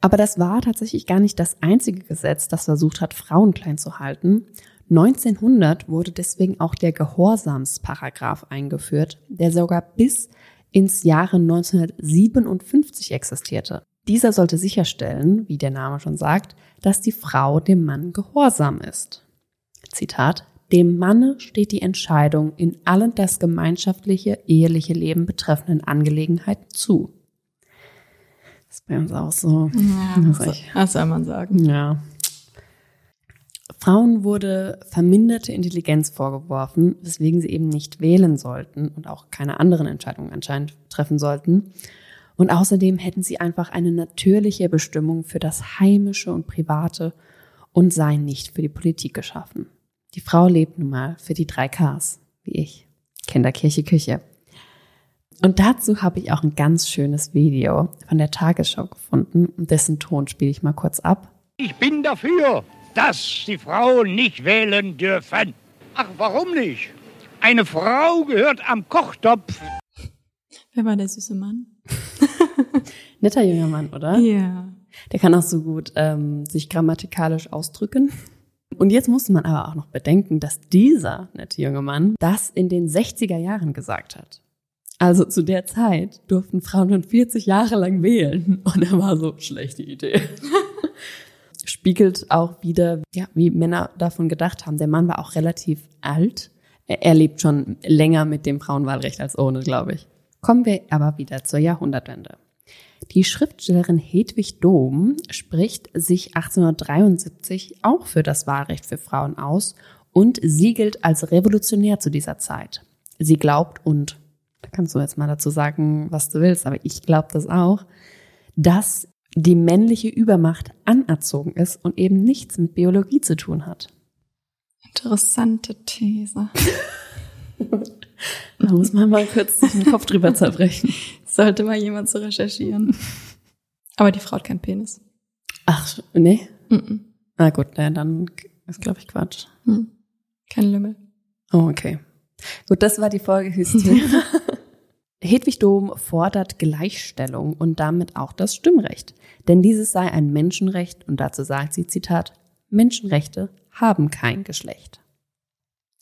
[SPEAKER 1] Aber das war tatsächlich gar nicht das einzige Gesetz, das versucht hat, Frauen klein zu halten. 1900 wurde deswegen auch der Gehorsamsparagraph eingeführt, der sogar bis ins Jahre 1957 existierte. Dieser sollte sicherstellen, wie der Name schon sagt, dass die Frau dem Mann gehorsam ist. Zitat, dem Manne steht die Entscheidung in allen das gemeinschaftliche, eheliche Leben betreffenden Angelegenheiten zu. Das ist bei uns auch so.
[SPEAKER 2] Ja,
[SPEAKER 1] Das
[SPEAKER 2] so,
[SPEAKER 1] echt-
[SPEAKER 2] was soll man sagen?
[SPEAKER 1] ja. Frauen wurde verminderte Intelligenz vorgeworfen, weswegen sie eben nicht wählen sollten und auch keine anderen Entscheidungen anscheinend treffen sollten. Und außerdem hätten sie einfach eine natürliche Bestimmung für das Heimische und Private und seien nicht für die Politik geschaffen. Die Frau lebt nun mal für die drei Ks, wie ich. Kinder, Kirche, Küche. Und dazu habe ich auch ein ganz schönes Video von der Tagesschau gefunden und dessen Ton spiele ich mal kurz ab.
[SPEAKER 4] Ich bin dafür, dass die Frauen nicht wählen dürfen. Ach, warum nicht? Eine Frau gehört am Kochtopf.
[SPEAKER 2] Wer war der süße Mann?
[SPEAKER 1] Netter junger Mann, oder?
[SPEAKER 2] Ja.
[SPEAKER 1] Der kann auch so gut ähm, sich grammatikalisch ausdrücken. Und jetzt musste man aber auch noch bedenken, dass dieser nette junge Mann das in den 60er Jahren gesagt hat. Also zu der Zeit durften Frauen schon 40 Jahre lang wählen. Und er war so, schlechte Idee. Spiegelt auch wieder, ja, wie Männer davon gedacht haben. Der Mann war auch relativ alt. Er, er lebt schon länger mit dem Frauenwahlrecht als ohne, glaube ich. Kommen wir aber wieder zur Jahrhundertwende. Die Schriftstellerin Hedwig Dohm spricht sich 1873 auch für das Wahlrecht für Frauen aus und sie gilt als revolutionär zu dieser Zeit. Sie glaubt und, da kannst du jetzt mal dazu sagen, was du willst, aber ich glaube das auch, dass die männliche Übermacht anerzogen ist und eben nichts mit Biologie zu tun hat.
[SPEAKER 2] Interessante These.
[SPEAKER 1] Da muss man mal kurz den Kopf drüber zerbrechen.
[SPEAKER 2] Sollte mal jemand zu recherchieren. Aber die Frau hat keinen Penis.
[SPEAKER 1] Ach, nee?
[SPEAKER 2] Mhm.
[SPEAKER 1] Na gut, na, dann ist, glaube ich, Quatsch.
[SPEAKER 2] Mhm. Kein Lümmel.
[SPEAKER 1] Oh, okay. Gut, das war die Folge Hysterie. Hedwig Dom fordert Gleichstellung und damit auch das Stimmrecht. Denn dieses sei ein Menschenrecht und dazu sagt sie, Zitat, Menschenrechte haben kein Geschlecht.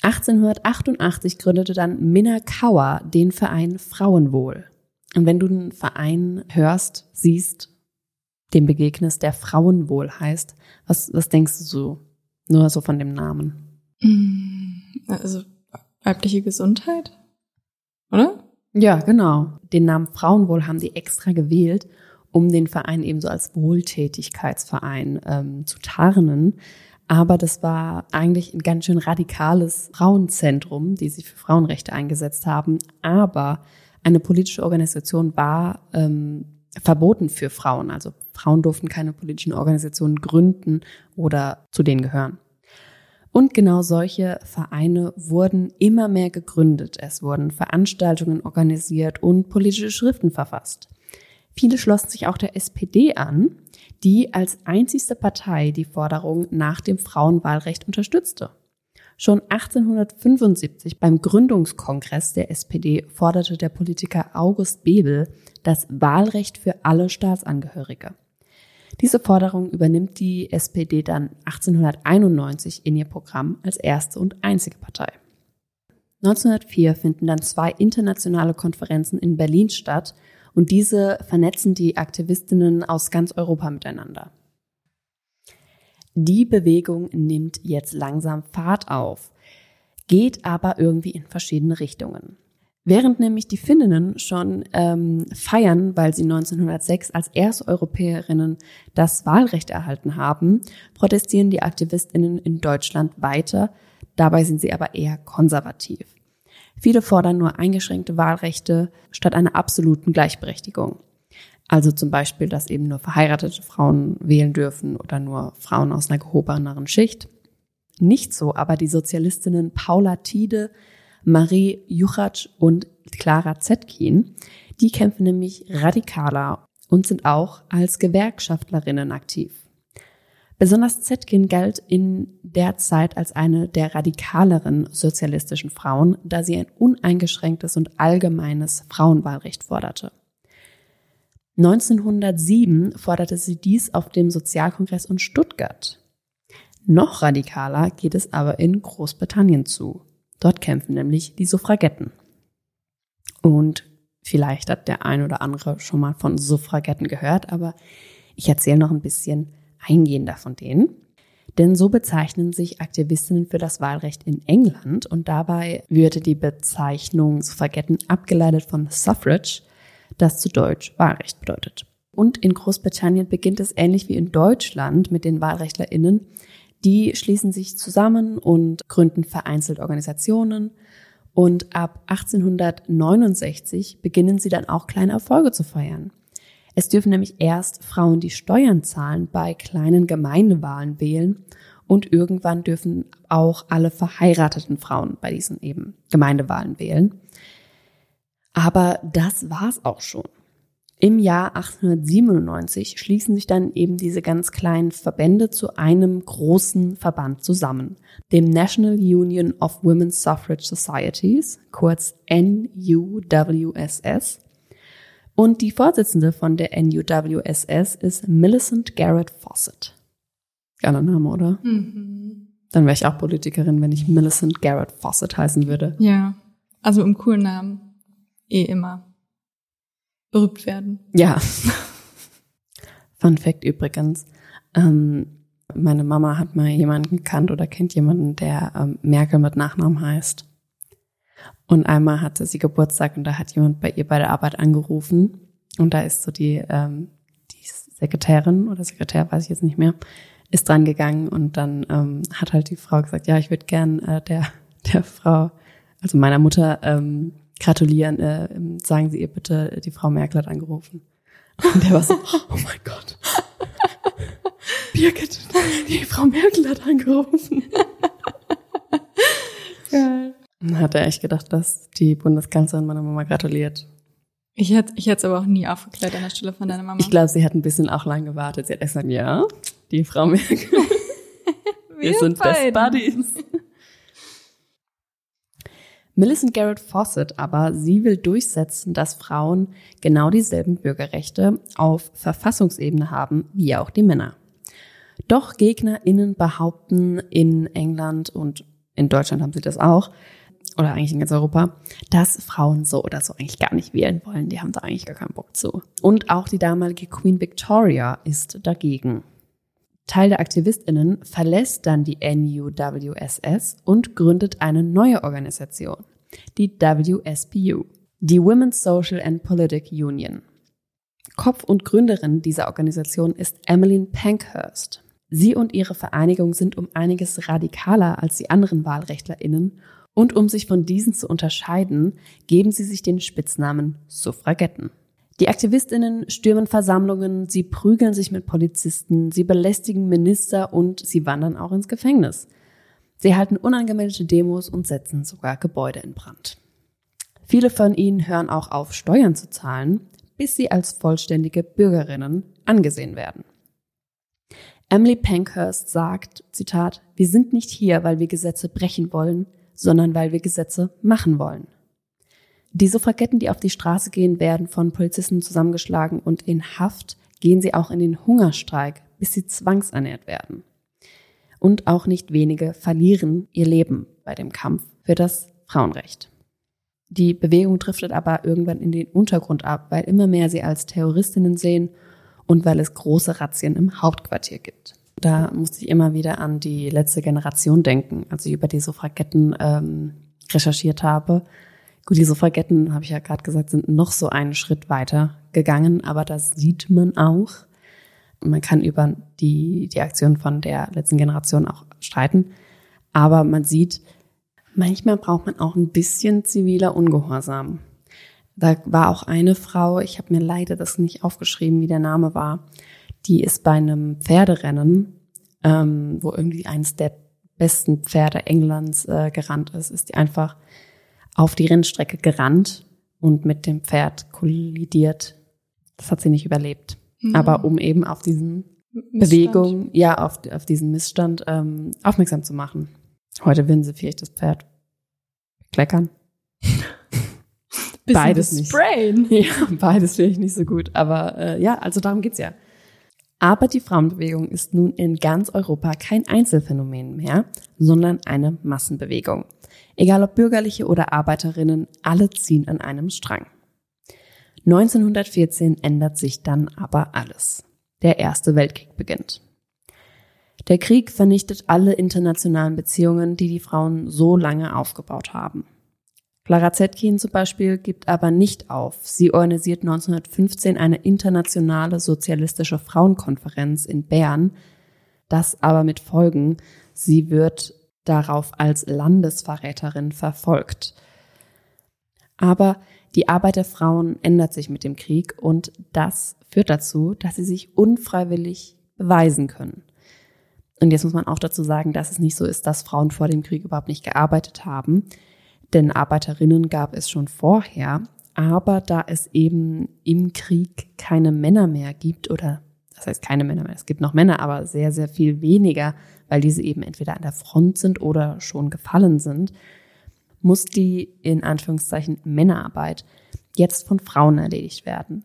[SPEAKER 1] 1888 gründete dann Minna Kauer den Verein Frauenwohl. Und wenn du den Verein hörst, siehst, dem begegnest, der Frauenwohl heißt, was, was denkst du so? Nur so von dem Namen.
[SPEAKER 2] Also weibliche Gesundheit, oder?
[SPEAKER 1] Ja, genau. Den Namen Frauenwohl haben die extra gewählt, um den Verein eben so als Wohltätigkeitsverein ähm, zu tarnen. Aber das war eigentlich ein ganz schön radikales Frauenzentrum, die sich für Frauenrechte eingesetzt haben. Aber eine politische Organisation war ähm, verboten für Frauen. Also Frauen durften keine politischen Organisationen gründen oder zu denen gehören. Und genau solche Vereine wurden immer mehr gegründet. Es wurden Veranstaltungen organisiert und politische Schriften verfasst. Viele schlossen sich auch der SPD an, die als einzigste Partei die Forderung nach dem Frauenwahlrecht unterstützte. Schon 1875 beim Gründungskongress der SPD forderte der Politiker August Bebel das Wahlrecht für alle Staatsangehörige. Diese Forderung übernimmt die SPD dann 1891 in ihr Programm als erste und einzige Partei. 1904 finden dann zwei internationale Konferenzen in Berlin statt und diese vernetzen die Aktivistinnen aus ganz Europa miteinander. Die Bewegung nimmt jetzt langsam Fahrt auf, geht aber irgendwie in verschiedene Richtungen. Während nämlich die Finninnen schon ähm, feiern, weil sie 1906 als erste Europäerinnen das Wahlrecht erhalten haben, protestieren die Aktivistinnen in Deutschland weiter. Dabei sind sie aber eher konservativ. Viele fordern nur eingeschränkte Wahlrechte statt einer absoluten Gleichberechtigung. Also zum Beispiel, dass eben nur verheiratete Frauen wählen dürfen oder nur Frauen aus einer gehobeneren Schicht. Nicht so aber die Sozialistinnen Paula Tiede, Marie Juchatsch und Clara Zetkin. Die kämpfen nämlich radikaler und sind auch als Gewerkschaftlerinnen aktiv. Besonders Zetkin galt in der Zeit als eine der radikaleren sozialistischen Frauen, da sie ein uneingeschränktes und allgemeines Frauenwahlrecht forderte. 1907 forderte sie dies auf dem Sozialkongress in Stuttgart. Noch radikaler geht es aber in Großbritannien zu. Dort kämpfen nämlich die Suffragetten. Und vielleicht hat der ein oder andere schon mal von Suffragetten gehört, aber ich erzähle noch ein bisschen eingehender von denen. Denn so bezeichnen sich Aktivistinnen für das Wahlrecht in England und dabei würde die Bezeichnung Suffragetten abgeleitet von Suffrage, das zu Deutsch Wahlrecht bedeutet. Und in Großbritannien beginnt es ähnlich wie in Deutschland mit den WahlrechtlerInnen. Die schließen sich zusammen und gründen vereinzelt Organisationen. Und ab 1869 beginnen sie dann auch kleine Erfolge zu feiern. Es dürfen nämlich erst Frauen, die Steuern zahlen, bei kleinen Gemeindewahlen wählen und irgendwann dürfen auch alle verheirateten Frauen bei diesen eben Gemeindewahlen wählen. Aber das war's auch schon. Im Jahr 1897 schließen sich dann eben diese ganz kleinen Verbände zu einem großen Verband zusammen, dem National Union of Women's Suffrage Societies, kurz NUWSS. Und die Vorsitzende von der NUWSS ist Millicent Garrett Fawcett. Geiler Name, oder?
[SPEAKER 2] Mhm.
[SPEAKER 1] Dann wäre ich auch Politikerin, wenn ich Millicent Garrett Fawcett heißen würde.
[SPEAKER 2] Ja, also im coolen Namen eh immer berühmt werden.
[SPEAKER 1] Ja. Fun Fact übrigens. Ähm, meine Mama hat mal jemanden gekannt oder kennt jemanden, der ähm, Merkel mit Nachnamen heißt. Und einmal hatte sie Geburtstag und da hat jemand bei ihr bei der Arbeit angerufen. Und da ist so die, ähm, die Sekretärin oder Sekretär, weiß ich jetzt nicht mehr, ist dran gegangen und dann ähm, hat halt die Frau gesagt, ja, ich würde gern äh, der, der Frau, also meiner Mutter, ähm, gratulieren. Äh, sagen Sie ihr bitte, die Frau Merkel hat angerufen. Und der war so, oh mein Gott. Birgit, die Frau Merkel hat angerufen.
[SPEAKER 2] Geil.
[SPEAKER 1] Dann hat er echt gedacht, dass die Bundeskanzlerin meiner Mama gratuliert.
[SPEAKER 2] Ich hätte ich es aber auch nie aufgeklärt an der Stelle von deiner Mama.
[SPEAKER 1] Ich glaube, sie hat ein bisschen auch lang gewartet. Sie hat gesagt, ja, die Frau Merkel. Wir, Wir sind
[SPEAKER 2] beiden.
[SPEAKER 1] Best Buddies. Millicent Garrett Fawcett aber, sie will durchsetzen, dass Frauen genau dieselben Bürgerrechte auf Verfassungsebene haben wie auch die Männer. Doch GegnerInnen behaupten in England und in Deutschland haben sie das auch, oder eigentlich in ganz Europa, dass Frauen so oder so eigentlich gar nicht wählen wollen. Die haben da eigentlich gar keinen Bock zu. Und auch die damalige Queen Victoria ist dagegen. Teil der AktivistInnen verlässt dann die NUWSS und gründet eine neue Organisation, die WSPU, die Women's Social and Politic Union. Kopf und Gründerin dieser Organisation ist Emmeline Pankhurst. Sie und ihre Vereinigung sind um einiges radikaler als die anderen WahlrechtlerInnen und um sich von diesen zu unterscheiden, geben sie sich den Spitznamen Suffragetten. Die Aktivistinnen stürmen Versammlungen, sie prügeln sich mit Polizisten, sie belästigen Minister und sie wandern auch ins Gefängnis. Sie halten unangemeldete Demos und setzen sogar Gebäude in Brand. Viele von ihnen hören auch auf, Steuern zu zahlen, bis sie als vollständige Bürgerinnen angesehen werden. Emily Pankhurst sagt, Zitat, wir sind nicht hier, weil wir Gesetze brechen wollen, sondern weil wir Gesetze machen wollen. Die Suffragetten, die auf die Straße gehen, werden von Polizisten zusammengeschlagen und in Haft gehen sie auch in den Hungerstreik, bis sie zwangsernährt werden. Und auch nicht wenige verlieren ihr Leben bei dem Kampf für das Frauenrecht. Die Bewegung driftet aber irgendwann in den Untergrund ab, weil immer mehr sie als Terroristinnen sehen und weil es große Razzien im Hauptquartier gibt. Da musste ich immer wieder an die letzte Generation denken, als ich über die Suffragetten ähm, recherchiert habe. Gut, die Suffragetten, habe ich ja gerade gesagt, sind noch so einen Schritt weiter gegangen, aber das sieht man auch. Man kann über die, die Aktion von der letzten Generation auch streiten, aber man sieht, manchmal braucht man auch ein bisschen ziviler Ungehorsam. Da war auch eine Frau, ich habe mir leider das nicht aufgeschrieben, wie der Name war, die ist bei einem Pferderennen, ähm, wo irgendwie eines der besten Pferde Englands äh, gerannt ist, ist die einfach auf die Rennstrecke gerannt und mit dem Pferd kollidiert. Das hat sie nicht überlebt. Mhm. Aber um eben auf diesen Missstand. Bewegung, ja, auf, auf diesen Missstand ähm, aufmerksam zu machen. Heute würden sie vielleicht das Pferd kleckern. beides nicht.
[SPEAKER 2] Sprayen.
[SPEAKER 1] Ja, beides finde ich nicht so gut. Aber äh, ja, also darum geht's ja. Aber die Frauenbewegung ist nun in ganz Europa kein Einzelfenomen mehr, sondern eine Massenbewegung. Egal ob bürgerliche oder Arbeiterinnen, alle ziehen an einem Strang. 1914 ändert sich dann aber alles. Der Erste Weltkrieg beginnt. Der Krieg vernichtet alle internationalen Beziehungen, die die Frauen so lange aufgebaut haben. Clara Zetkin zum Beispiel gibt aber nicht auf. Sie organisiert 1915 eine internationale sozialistische Frauenkonferenz in Bern. Das aber mit Folgen. Sie wird darauf als Landesverräterin verfolgt. Aber die Arbeit der Frauen ändert sich mit dem Krieg und das führt dazu, dass sie sich unfreiwillig beweisen können. Und jetzt muss man auch dazu sagen, dass es nicht so ist, dass Frauen vor dem Krieg überhaupt nicht gearbeitet haben, denn Arbeiterinnen gab es schon vorher, aber da es eben im Krieg keine Männer mehr gibt oder das heißt keine Männer mehr, es gibt noch Männer, aber sehr, sehr viel weniger, weil diese eben entweder an der Front sind oder schon gefallen sind, muss die in Anführungszeichen Männerarbeit jetzt von Frauen erledigt werden.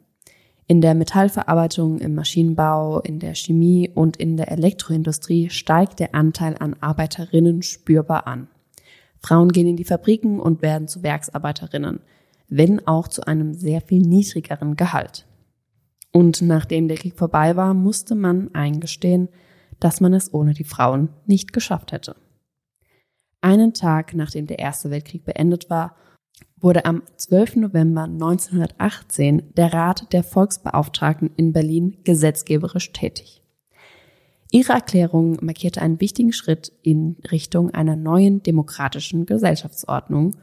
[SPEAKER 1] In der Metallverarbeitung, im Maschinenbau, in der Chemie und in der Elektroindustrie steigt der Anteil an Arbeiterinnen spürbar an. Frauen gehen in die Fabriken und werden zu Werksarbeiterinnen, wenn auch zu einem sehr viel niedrigeren Gehalt. Und nachdem der Krieg vorbei war, musste man eingestehen, dass man es ohne die Frauen nicht geschafft hätte. Einen Tag nachdem der Erste Weltkrieg beendet war, wurde am 12. November 1918 der Rat der Volksbeauftragten in Berlin gesetzgeberisch tätig. Ihre Erklärung markierte einen wichtigen Schritt in Richtung einer neuen demokratischen Gesellschaftsordnung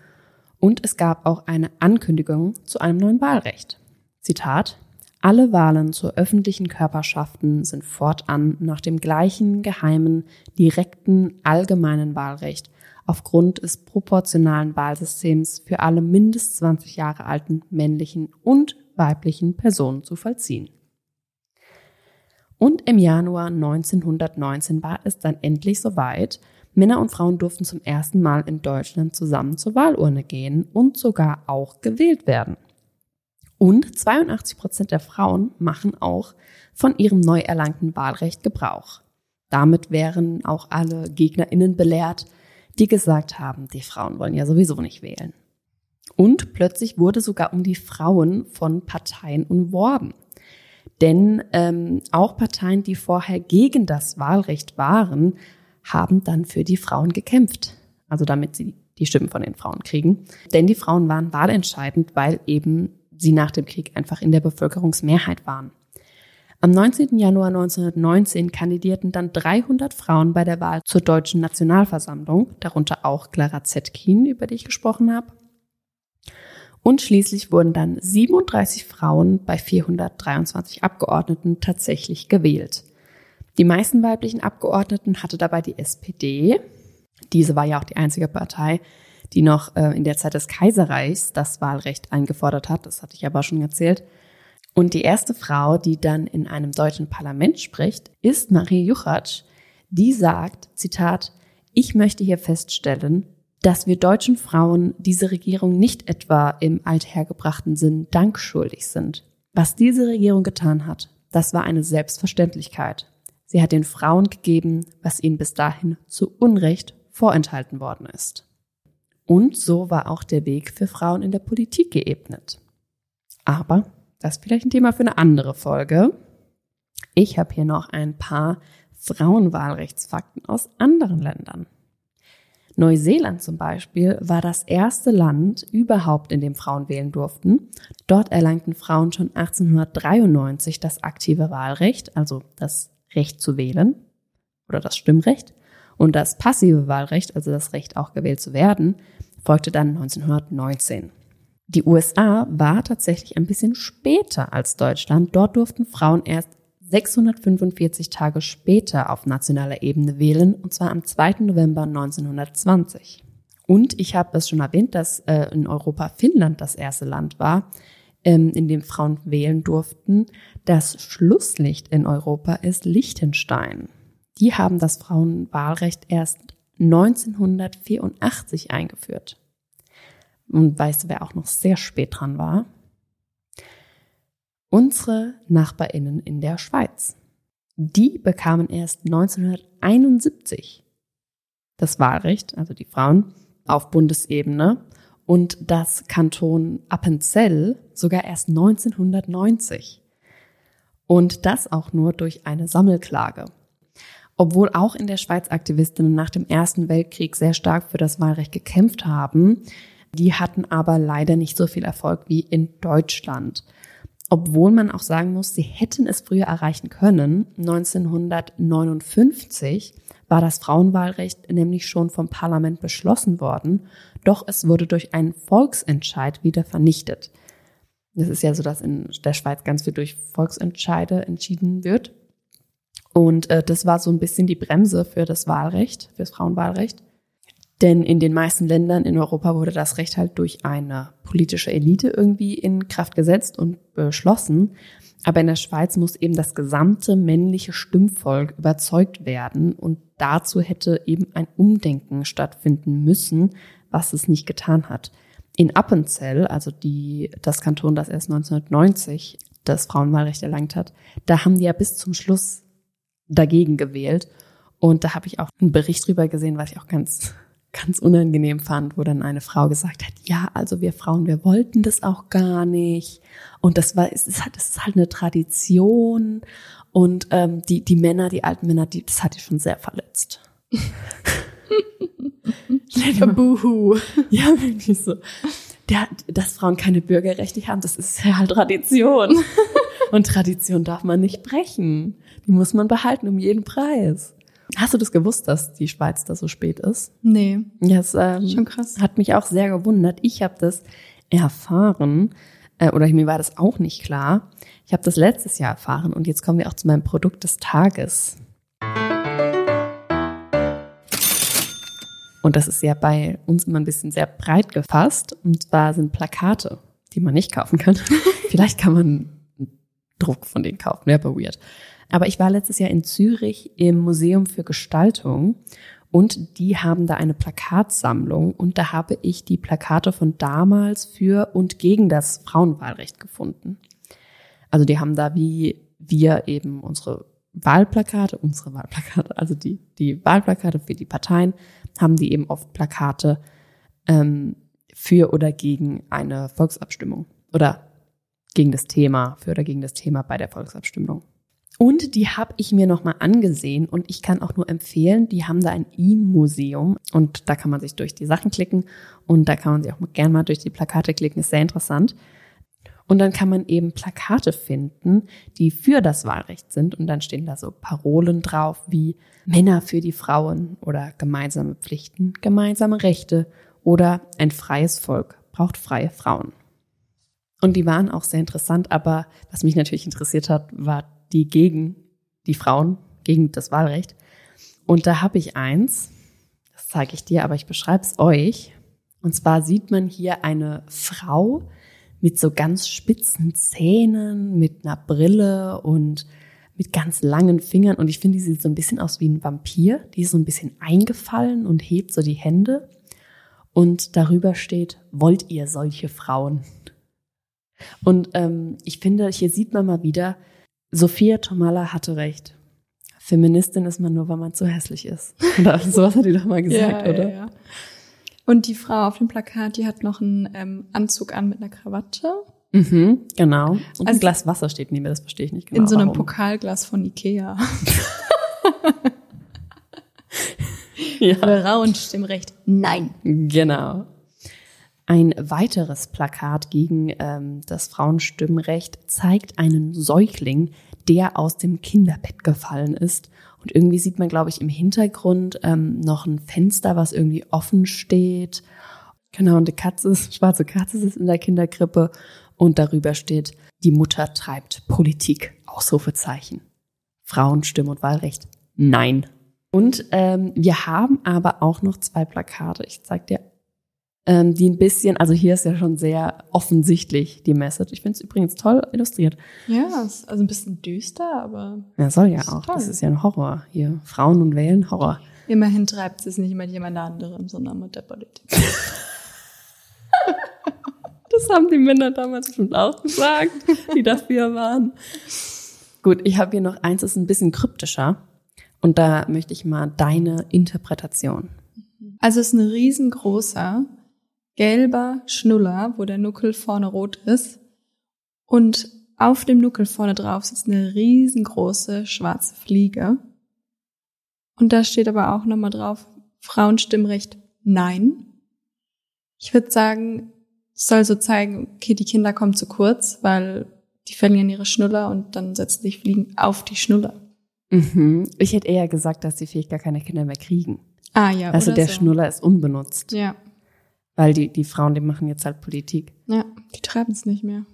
[SPEAKER 1] und es gab auch eine Ankündigung zu einem neuen Wahlrecht. Zitat alle Wahlen zu öffentlichen Körperschaften sind fortan nach dem gleichen geheimen, direkten, allgemeinen Wahlrecht aufgrund des proportionalen Wahlsystems für alle mindest 20 Jahre alten männlichen und weiblichen Personen zu vollziehen. Und im Januar 1919 war es dann endlich soweit. Männer und Frauen durften zum ersten Mal in Deutschland zusammen zur Wahlurne gehen und sogar auch gewählt werden. Und 82 Prozent der Frauen machen auch von ihrem neu erlangten Wahlrecht Gebrauch. Damit wären auch alle GegnerInnen belehrt, die gesagt haben, die Frauen wollen ja sowieso nicht wählen. Und plötzlich wurde sogar um die Frauen von Parteien umworben. Denn ähm, auch Parteien, die vorher gegen das Wahlrecht waren, haben dann für die Frauen gekämpft. Also damit sie die Stimmen von den Frauen kriegen. Denn die Frauen waren wahlentscheidend, weil eben sie nach dem Krieg einfach in der Bevölkerungsmehrheit waren. Am 19. Januar 1919 kandidierten dann 300 Frauen bei der Wahl zur Deutschen Nationalversammlung, darunter auch Clara Zetkin, über die ich gesprochen habe. Und schließlich wurden dann 37 Frauen bei 423 Abgeordneten tatsächlich gewählt. Die meisten weiblichen Abgeordneten hatte dabei die SPD. Diese war ja auch die einzige Partei, die noch äh, in der Zeit des Kaiserreichs das Wahlrecht eingefordert hat. Das hatte ich aber schon erzählt. Und die erste Frau, die dann in einem deutschen Parlament spricht, ist Marie Juchatsch. Die sagt, Zitat, ich möchte hier feststellen, dass wir deutschen Frauen diese Regierung nicht etwa im althergebrachten Sinn Dank schuldig sind. Was diese Regierung getan hat, das war eine Selbstverständlichkeit. Sie hat den Frauen gegeben, was ihnen bis dahin zu Unrecht vorenthalten worden ist. Und so war auch der Weg für Frauen in der Politik geebnet. Aber das ist vielleicht ein Thema für eine andere Folge. Ich habe hier noch ein paar Frauenwahlrechtsfakten aus anderen Ländern. Neuseeland zum Beispiel war das erste Land überhaupt, in dem Frauen wählen durften. Dort erlangten Frauen schon 1893 das aktive Wahlrecht, also das Recht zu wählen oder das Stimmrecht. Und das passive Wahlrecht, also das Recht auch gewählt zu werden, folgte dann 1919. Die USA war tatsächlich ein bisschen später als Deutschland. Dort durften Frauen erst 645 Tage später auf nationaler Ebene wählen, und zwar am 2. November 1920. Und ich habe es schon erwähnt, dass äh, in Europa Finnland das erste Land war, ähm, in dem Frauen wählen durften. Das Schlusslicht in Europa ist Liechtenstein. Die haben das Frauenwahlrecht erst 1984 eingeführt. Und weißt du, wer auch noch sehr spät dran war? Unsere Nachbarinnen in der Schweiz. Die bekamen erst 1971 das Wahlrecht, also die Frauen, auf Bundesebene und das Kanton Appenzell sogar erst 1990. Und das auch nur durch eine Sammelklage. Obwohl auch in der Schweiz Aktivistinnen nach dem Ersten Weltkrieg sehr stark für das Wahlrecht gekämpft haben, die hatten aber leider nicht so viel Erfolg wie in Deutschland. Obwohl man auch sagen muss, sie hätten es früher erreichen können. 1959 war das Frauenwahlrecht nämlich schon vom Parlament beschlossen worden, doch es wurde durch einen Volksentscheid wieder vernichtet. Das ist ja so, dass in der Schweiz ganz viel durch Volksentscheide entschieden wird. Und äh, das war so ein bisschen die Bremse für das Wahlrecht, für das Frauenwahlrecht. Denn in den meisten Ländern in Europa wurde das Recht halt durch eine politische Elite irgendwie in Kraft gesetzt und beschlossen. Aber in der Schweiz muss eben das gesamte männliche Stimmvolk überzeugt werden und dazu hätte eben ein Umdenken stattfinden müssen, was es nicht getan hat. In Appenzell, also die, das Kanton, das erst 1990 das Frauenwahlrecht erlangt hat, da haben die ja bis zum Schluss dagegen gewählt. Und da habe ich auch einen Bericht drüber gesehen, was ich auch ganz ganz unangenehm fand, wo dann eine Frau gesagt hat, ja, also wir Frauen, wir wollten das auch gar nicht. Und das war, es ist halt, es ist halt eine Tradition. Und ähm, die, die Männer, die alten Männer, die, das hat die schon sehr verletzt. Buhu. Ja, wirklich so. Der, dass Frauen keine Bürgerrechte haben, das ist ja halt Tradition. Und Tradition darf man nicht brechen. Die muss man behalten um jeden Preis. Hast du das gewusst, dass die Schweiz da so spät ist?
[SPEAKER 2] Nee.
[SPEAKER 1] Ja, das ähm,
[SPEAKER 2] Schon krass.
[SPEAKER 1] hat mich auch sehr gewundert. Ich habe das erfahren, äh, oder mir war das auch nicht klar. Ich habe das letztes Jahr erfahren und jetzt kommen wir auch zu meinem Produkt des Tages. Und das ist ja bei uns immer ein bisschen sehr breit gefasst. Und zwar sind Plakate, die man nicht kaufen kann. Vielleicht kann man einen Druck von denen kaufen, wäre aber weird. Aber ich war letztes Jahr in Zürich im Museum für Gestaltung Und die haben da eine Plakatsammlung und da habe ich die Plakate von damals für und gegen das Frauenwahlrecht gefunden. Also die haben da wie wir eben unsere Wahlplakate, unsere Wahlplakate, also die, die Wahlplakate für die Parteien, haben die eben oft Plakate ähm, für oder gegen eine Volksabstimmung oder gegen das Thema, für oder gegen das Thema bei der Volksabstimmung. Und die habe ich mir nochmal angesehen und ich kann auch nur empfehlen, die haben da ein E-Museum und da kann man sich durch die Sachen klicken und da kann man sich auch gerne mal durch die Plakate klicken, ist sehr interessant. Und dann kann man eben Plakate finden, die für das Wahlrecht sind und dann stehen da so Parolen drauf wie Männer für die Frauen oder gemeinsame Pflichten, gemeinsame Rechte oder ein freies Volk braucht freie Frauen. Und die waren auch sehr interessant, aber was mich natürlich interessiert hat, war die gegen die Frauen, gegen das Wahlrecht. Und da habe ich eins, das zeige ich dir, aber ich beschreibe es euch. Und zwar sieht man hier eine Frau mit so ganz spitzen Zähnen, mit einer Brille und mit ganz langen Fingern. Und ich finde, die sieht so ein bisschen aus wie ein Vampir. Die ist so ein bisschen eingefallen und hebt so die Hände. Und darüber steht, wollt ihr solche Frauen? Und ähm, ich finde, hier sieht man mal wieder, Sophia Tomala hatte recht. Feministin ist man nur, weil man zu hässlich ist. Oder sowas hat die doch mal gesagt,
[SPEAKER 2] ja,
[SPEAKER 1] oder?
[SPEAKER 2] Ja, ja. Und die Frau auf dem Plakat, die hat noch einen ähm, Anzug an mit einer Krawatte.
[SPEAKER 1] Mhm, genau. Und
[SPEAKER 2] Also-
[SPEAKER 1] ein Glas Wasser steht neben mir, das verstehe ich nicht genau.
[SPEAKER 2] in so einem
[SPEAKER 1] warum.
[SPEAKER 2] Pokalglas von Ikea.
[SPEAKER 1] Ja.
[SPEAKER 2] Frauenstimmrecht. Nein.
[SPEAKER 1] Genau. Ein weiteres Plakat gegen ähm, das Frauenstimmrecht zeigt einen Säugling, der aus dem Kinderbett gefallen ist. Und irgendwie sieht man, glaube ich, im Hintergrund ähm, noch ein Fenster, was irgendwie offen steht. Genau, und die Katze, ist- schwarze Katze ist in der Kinderkrippe und darüber steht, die Mutter treibt Politik, Ausrufezeichen. Frauenstimm und Wahlrecht, nein. Und ähm, wir haben aber auch noch zwei Plakate. Ich zeig dir ähm, die ein bisschen, also hier ist ja schon sehr offensichtlich die Message. Ich finde es übrigens toll illustriert.
[SPEAKER 2] Ja, ist also ein bisschen düster, aber
[SPEAKER 1] Ja, soll ja auch.
[SPEAKER 2] toll.
[SPEAKER 1] Das ist ja ein Horror hier. Frauen und Wählen, Horror.
[SPEAKER 2] immerhin treibt es nicht mit jemand anderem, sondern mit der Politik.
[SPEAKER 1] Das haben die Männer damals bestimmt auch gesagt, die dafür waren. Gut, ich habe hier noch eins, das ist ein bisschen kryptischer. Und da möchte ich mal deine Interpretation.
[SPEAKER 2] Also es ist ein riesengroßer gelber Schnuller, wo der Nuckel vorne rot ist. Und auf dem Nuckel vorne drauf sitzt eine riesengroße schwarze Fliege. Und da steht aber auch nochmal drauf, Frauenstimmrecht nein. Ich würde sagen, es soll so zeigen, okay, die Kinder kommen zu kurz, weil die verlieren ihre Schnuller und dann setzen sich Fliegen auf die Schnuller.
[SPEAKER 1] Mhm. Ich hätte eher gesagt, dass die vielleicht gar keine Kinder mehr kriegen.
[SPEAKER 2] Ah ja,
[SPEAKER 1] Also der
[SPEAKER 2] so.
[SPEAKER 1] Schnuller ist unbenutzt.
[SPEAKER 2] Ja,
[SPEAKER 1] Weil die, die Frauen, die machen jetzt halt Politik.
[SPEAKER 2] ja, die treiben es nicht mehr.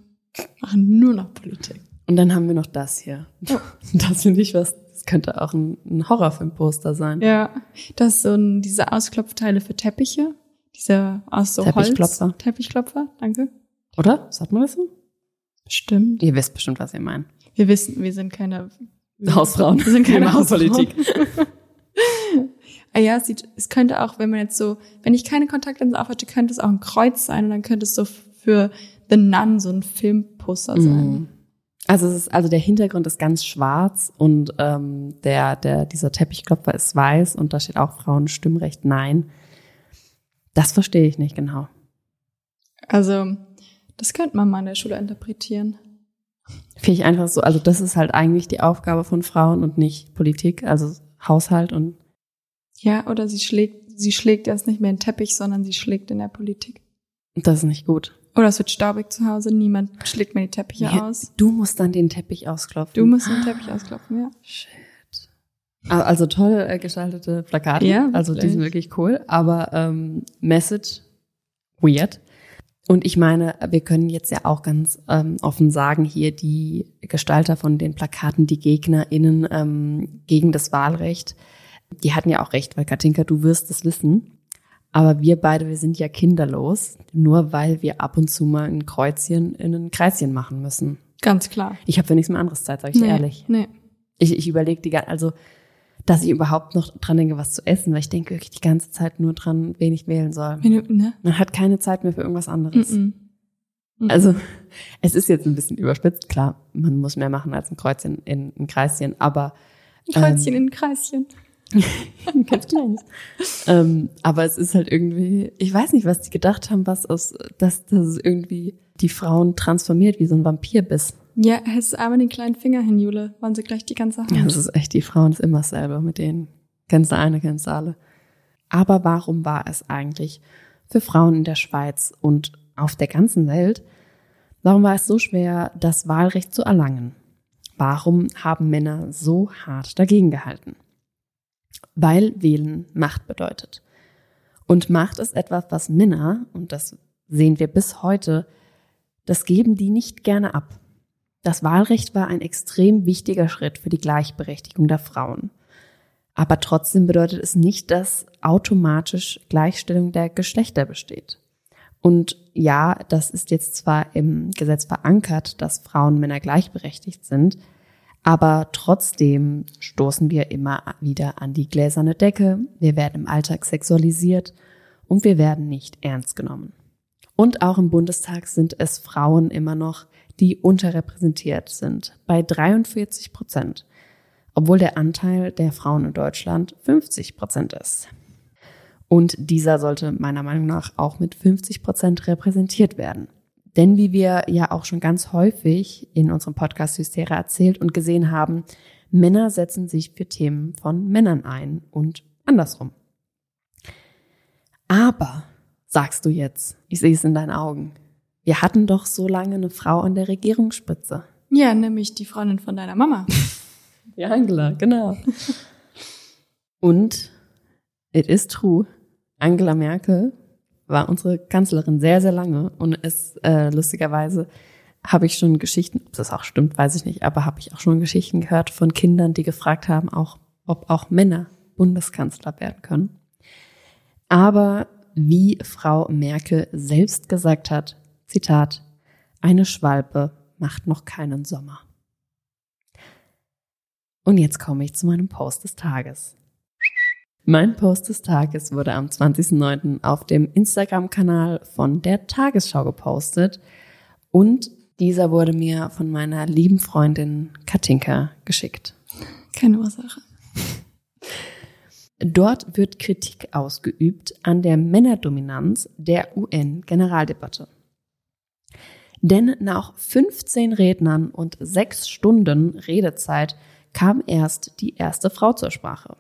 [SPEAKER 2] Machen nur noch Politik.
[SPEAKER 1] Und dann haben wir noch das hier. Das finde ich was, das könnte auch ein, ein Horrorfilmposter sein.
[SPEAKER 2] Ja, das ist so ein, diese Ausklopfteile für Teppiche. Diese aus so
[SPEAKER 1] Teppichklopfer.
[SPEAKER 2] Holz. Teppichklopfer, danke.
[SPEAKER 1] Oder? Sagt man das so?
[SPEAKER 2] Stimmt.
[SPEAKER 1] Ihr wisst bestimmt, was ihr meint.
[SPEAKER 2] Wir wissen, wir sind keine
[SPEAKER 1] Hausfrauen.
[SPEAKER 2] Wir sind keine
[SPEAKER 1] Wir machen
[SPEAKER 2] Hausfrauen.
[SPEAKER 1] Politik.
[SPEAKER 2] ah ja, es, sieht, es könnte auch, wenn man jetzt so, wenn ich keine Kontaktlinsen aufhatte, könnte es auch ein Kreuz sein und dann könnte es so für The Nun so ein Filmposter sein.
[SPEAKER 1] Also es ist, also der Hintergrund ist ganz schwarz und ähm, der, der, dieser Teppichklopfer ist weiß und da steht auch Frauenstimmrecht nein. Das verstehe ich nicht genau.
[SPEAKER 2] Also, das könnte man mal in der Schule interpretieren.
[SPEAKER 1] Finde ich einfach so, also das ist halt eigentlich die Aufgabe von Frauen und nicht Politik, also Haushalt und
[SPEAKER 2] Ja, oder sie schlägt, sie schlägt erst nicht mehr in den Teppich, sondern sie schlägt in der Politik.
[SPEAKER 1] das ist nicht gut.
[SPEAKER 2] Oder es wird staubig zu Hause, niemand schlägt mir die Teppiche
[SPEAKER 1] Ja,
[SPEAKER 2] aus.
[SPEAKER 1] Du musst dann den Teppich ausklopfen.
[SPEAKER 2] Du musst den Teppich ausklopfen, ja.
[SPEAKER 1] Ah, Also toll äh, gestaltete Plakate.
[SPEAKER 2] Ja,
[SPEAKER 1] also die sind wirklich cool. Aber ähm, Message weird. Und ich meine, wir können jetzt ja auch ganz ähm, offen sagen, hier die Gestalter von den Plakaten, die GegnerInnen ähm, gegen das Wahlrecht, die hatten ja auch recht, weil Katinka, du wirst es wissen. Aber wir beide, wir sind ja kinderlos, nur weil wir ab und zu mal ein Kreuzchen in ein Kreischen machen müssen.
[SPEAKER 2] Ganz klar.
[SPEAKER 1] Ich habe für nichts mehr anderes Zeit, sage ich dir
[SPEAKER 2] nee,
[SPEAKER 1] ehrlich.
[SPEAKER 2] Nee.
[SPEAKER 1] Ich, ich überlege die ganze, also dass ich überhaupt noch dran denke, was zu essen, weil ich denke wirklich die ganze Zeit nur dran, wen ich wählen soll.
[SPEAKER 2] Du, ne?
[SPEAKER 1] Man hat keine Zeit mehr für irgendwas anderes.
[SPEAKER 2] Mm -mm.
[SPEAKER 1] Also es ist jetzt ein bisschen überspitzt, klar, man muss mehr machen als ein Kreuzchen in ein Kreischen, aber
[SPEAKER 2] Ein Kreuzchen in ein Kreischen.
[SPEAKER 1] Ein ganz kleines. ähm, aber es ist halt irgendwie, ich weiß nicht, was die gedacht haben, was aus, dass das irgendwie die Frauen transformiert wie so ein Vampirbiss.
[SPEAKER 2] Ja, hältst einmal den kleinen Finger hin, Jule, waren sie gleich die ganze Hand.
[SPEAKER 1] Ja, das ist echt, die Frauen ist immer dasselbe mit denen. Kennst du eine, kennst du alle. Aber warum war es eigentlich für Frauen in der Schweiz und auf der ganzen Welt, warum war es so schwer, das Wahlrecht zu erlangen? Warum haben Männer so hart dagegen gehalten? Weil Wählen Macht bedeutet. Und Macht ist etwas, was Männer, und das sehen wir bis heute, das geben die nicht gerne ab. Das Wahlrecht war ein extrem wichtiger Schritt für die Gleichberechtigung der Frauen. Aber trotzdem bedeutet es nicht, dass automatisch Gleichstellung der Geschlechter besteht. Und ja, das ist jetzt zwar im Gesetz verankert, dass Frauen und Männer gleichberechtigt sind, aber trotzdem stoßen wir immer wieder an die gläserne Decke, wir werden im Alltag sexualisiert und wir werden nicht ernst genommen. Und auch im Bundestag sind es Frauen immer noch, die unterrepräsentiert sind, bei 43 Prozent, obwohl der Anteil der Frauen in Deutschland 50 Prozent ist. Und dieser sollte meiner Meinung nach auch mit 50 Prozent repräsentiert werden. Denn wie wir ja auch schon ganz häufig in unserem Podcast Hystera erzählt und gesehen haben, Männer setzen sich für Themen von Männern ein und andersrum. Aber, sagst du jetzt, ich sehe es in deinen Augen, wir hatten doch so lange eine Frau an der Regierungsspitze.
[SPEAKER 2] Ja, nämlich die Freundin von deiner Mama.
[SPEAKER 1] Ja, Angela, genau. Und it is true, Angela Merkel war unsere Kanzlerin sehr, sehr lange und es äh, lustigerweise habe ich schon Geschichten, ob das auch stimmt, weiß ich nicht, aber habe ich auch schon Geschichten gehört von Kindern, die gefragt haben, auch, ob auch Männer Bundeskanzler werden können. Aber wie Frau Merkel selbst gesagt hat, Zitat, eine Schwalbe macht noch keinen Sommer. Und jetzt komme ich zu meinem Post des Tages. Mein Post des Tages wurde am 20.09. auf dem Instagram-Kanal von der Tagesschau gepostet und dieser wurde mir von meiner lieben Freundin Katinka geschickt.
[SPEAKER 2] Keine Ursache.
[SPEAKER 1] Dort wird Kritik ausgeübt an der Männerdominanz der UN-Generaldebatte. Denn nach 15 Rednern und sechs Stunden Redezeit kam erst die erste Frau zur Sprache.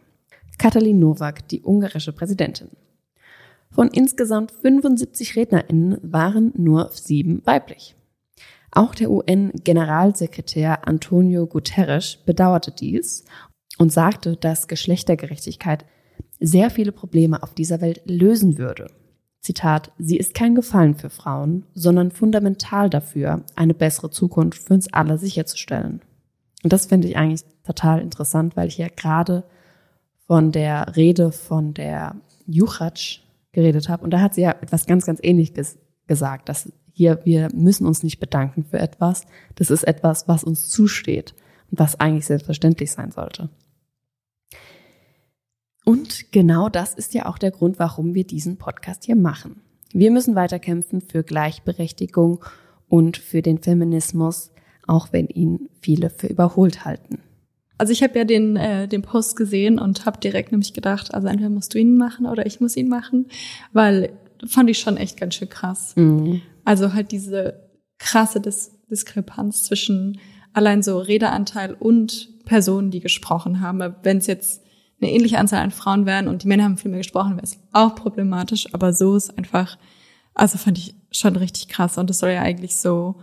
[SPEAKER 1] Katalin Nowak, die ungarische Präsidentin. Von insgesamt 75 RednerInnen waren nur sieben weiblich. Auch der UN-Generalsekretär Antonio Guterres bedauerte dies und sagte, dass Geschlechtergerechtigkeit sehr viele Probleme auf dieser Welt lösen würde. Zitat, sie ist kein Gefallen für Frauen, sondern fundamental dafür, eine bessere Zukunft für uns alle sicherzustellen. Und das finde ich eigentlich total interessant, weil ich ja gerade von der Rede von der Juchatsch geredet habe. Und da hat sie ja etwas ganz, ganz Ähnliches gesagt, dass hier, wir müssen uns nicht bedanken für etwas. Das ist etwas, was uns zusteht und was eigentlich selbstverständlich sein sollte. Und genau das ist ja auch der Grund, warum wir diesen Podcast hier machen. Wir müssen weiterkämpfen für Gleichberechtigung und für den Feminismus, auch wenn ihn viele für überholt halten.
[SPEAKER 2] Also ich habe ja den, äh, den Post gesehen und habe direkt nämlich gedacht, also entweder musst du ihn machen oder ich muss ihn machen, weil fand ich schon echt ganz schön krass.
[SPEAKER 1] Mhm.
[SPEAKER 2] Also halt diese krasse Dis Diskrepanz zwischen allein so Redeanteil und Personen, die gesprochen haben. Wenn es jetzt eine ähnliche Anzahl an Frauen wären und die Männer haben viel mehr gesprochen, wäre es auch problematisch. Aber so ist einfach, also fand ich schon richtig krass. Und das soll ja eigentlich so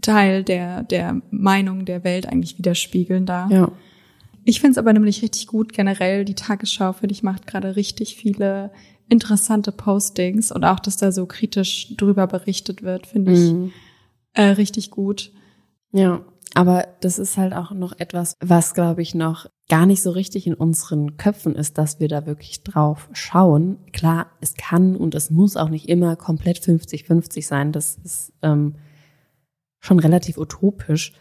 [SPEAKER 2] Teil der, der Meinung der Welt eigentlich widerspiegeln da.
[SPEAKER 1] Ja.
[SPEAKER 2] Ich finde es aber nämlich richtig gut generell. Die Tagesschau, finde ich, macht gerade richtig viele interessante Postings und auch, dass da so kritisch drüber berichtet wird, finde ich
[SPEAKER 1] Mhm.
[SPEAKER 2] äh, richtig gut.
[SPEAKER 1] Ja, aber das ist halt auch noch etwas, was, glaube ich, noch gar nicht so richtig in unseren Köpfen ist, dass wir da wirklich drauf schauen. Klar, es kann und es muss auch nicht immer komplett 50-50 sein. Das ist ähm, schon relativ utopisch.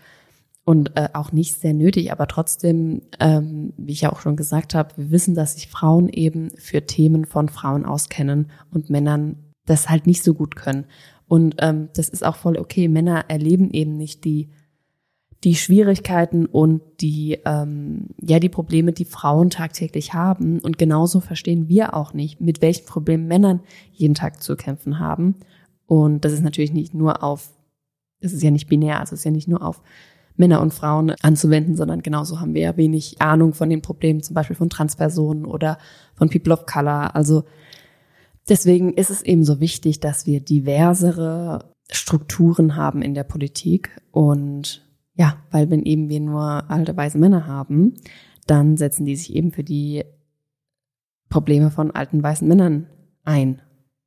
[SPEAKER 1] und äh, auch nicht sehr nötig, aber trotzdem, ähm, wie ich ja auch schon gesagt habe, wir wissen, dass sich Frauen eben für Themen von Frauen auskennen und Männern das halt nicht so gut können. Und ähm, das ist auch voll okay. Männer erleben eben nicht die die Schwierigkeiten und die ähm, ja die Probleme, die Frauen tagtäglich haben. Und genauso verstehen wir auch nicht, mit welchen Problemen Männern jeden Tag zu kämpfen haben. Und das ist natürlich nicht nur auf, das ist ja nicht binär, also es ist ja nicht nur auf Männer und Frauen anzuwenden, sondern genauso haben wir ja wenig Ahnung von den Problemen, zum Beispiel von Transpersonen oder von People of Color. Also deswegen ist es eben so wichtig, dass wir diversere Strukturen haben in der Politik und ja, weil wenn eben wir nur alte weiße Männer haben, dann setzen die sich eben für die Probleme von alten weißen Männern ein.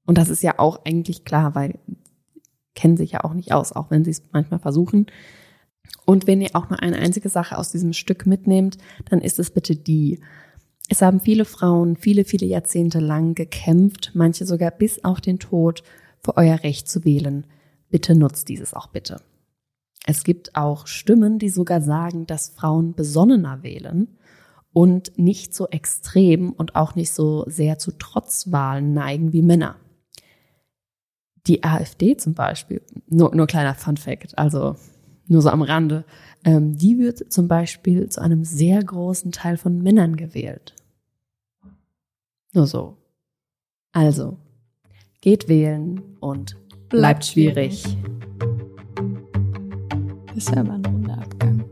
[SPEAKER 1] Und das ist ja auch eigentlich klar, weil kennen sich ja auch nicht aus, auch wenn sie es manchmal versuchen. Und wenn ihr auch nur eine einzige Sache aus diesem Stück mitnehmt, dann ist es bitte die. Es haben viele Frauen viele, viele Jahrzehnte lang gekämpft, manche sogar bis auf den Tod, für euer Recht zu wählen. Bitte nutzt dieses auch bitte. Es gibt auch Stimmen, die sogar sagen, dass Frauen besonnener wählen und nicht so extrem und auch nicht so sehr zu Trotzwahlen neigen wie Männer. Die AfD zum Beispiel, nur, nur kleiner Fun Fact, also nur so am Rande, ähm, die wird zum Beispiel zu einem sehr großen Teil von Männern gewählt. Nur so. Also, geht wählen und bleibt, bleibt schwierig.
[SPEAKER 2] ist ja immer ein runder Abgang.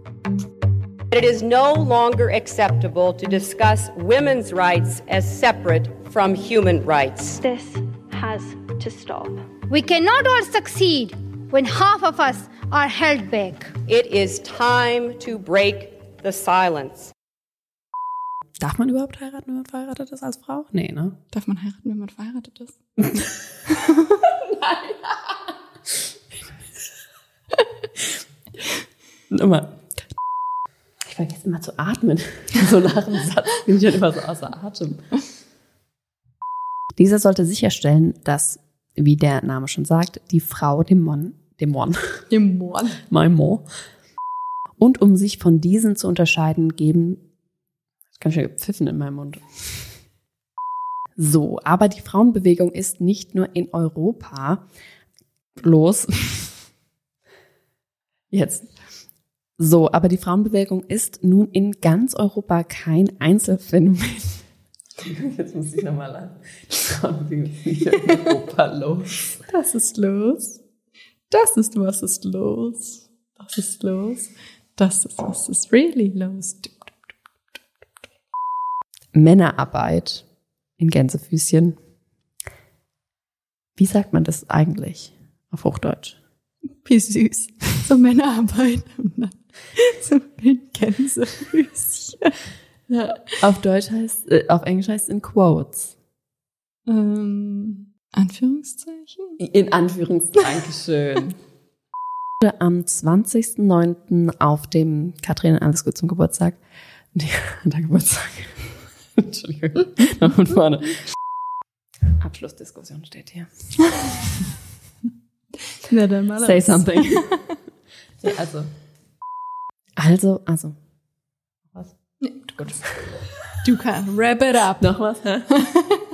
[SPEAKER 5] It is no longer acceptable to discuss women's rights as separate from human rights.
[SPEAKER 6] This has to stop. We cannot all succeed when half of us are held back.
[SPEAKER 5] It is time to break the silence.
[SPEAKER 1] Darf man überhaupt heiraten, wenn man verheiratet ist als Frau? Nee, ne?
[SPEAKER 2] Darf man heiraten, wenn man verheiratet ist?
[SPEAKER 1] Nein. Immer. Ich vergesse immer zu atmen. So nach dem Satz bin ich halt immer so außer Atem. Dieser sollte sicherstellen, dass, wie der Name schon sagt, die Frau dem Mon, dem Mon,
[SPEAKER 2] dem Mon,
[SPEAKER 1] mein. Und um sich von diesen zu unterscheiden, geben, ganz schön gepfiffen in meinem Mund. So, aber die Frauenbewegung ist nicht nur in Europa los. Jetzt so, aber die Frauenbewegung ist nun in ganz Europa kein Einzelfenomen. Jetzt muss ich nochmal an. In Europa los.
[SPEAKER 2] Das ist los. Das ist was ist los. Das ist los. Das ist was ist really los.
[SPEAKER 1] Männerarbeit in Gänsefüßchen. Wie sagt man das eigentlich auf Hochdeutsch?
[SPEAKER 2] Wie süß. So Männerarbeit. so ein Gänsefüßchen.
[SPEAKER 1] Ja. Auf Deutsch heißt, äh, auf Englisch heißt es in Quotes.
[SPEAKER 2] Ähm, Anführungszeichen?
[SPEAKER 1] In Anführungszeichen, schön. Am 20.09. auf dem Katrin alles gut zum Geburtstag. Nee, der Geburtstag. Entschuldigung. Noch von vorne. Abschlussdiskussion steht hier.
[SPEAKER 2] Ja, dann mal
[SPEAKER 1] Say something. ja, also. Also, also.
[SPEAKER 2] Gut. Du kannst wrap it up.
[SPEAKER 1] Noch was?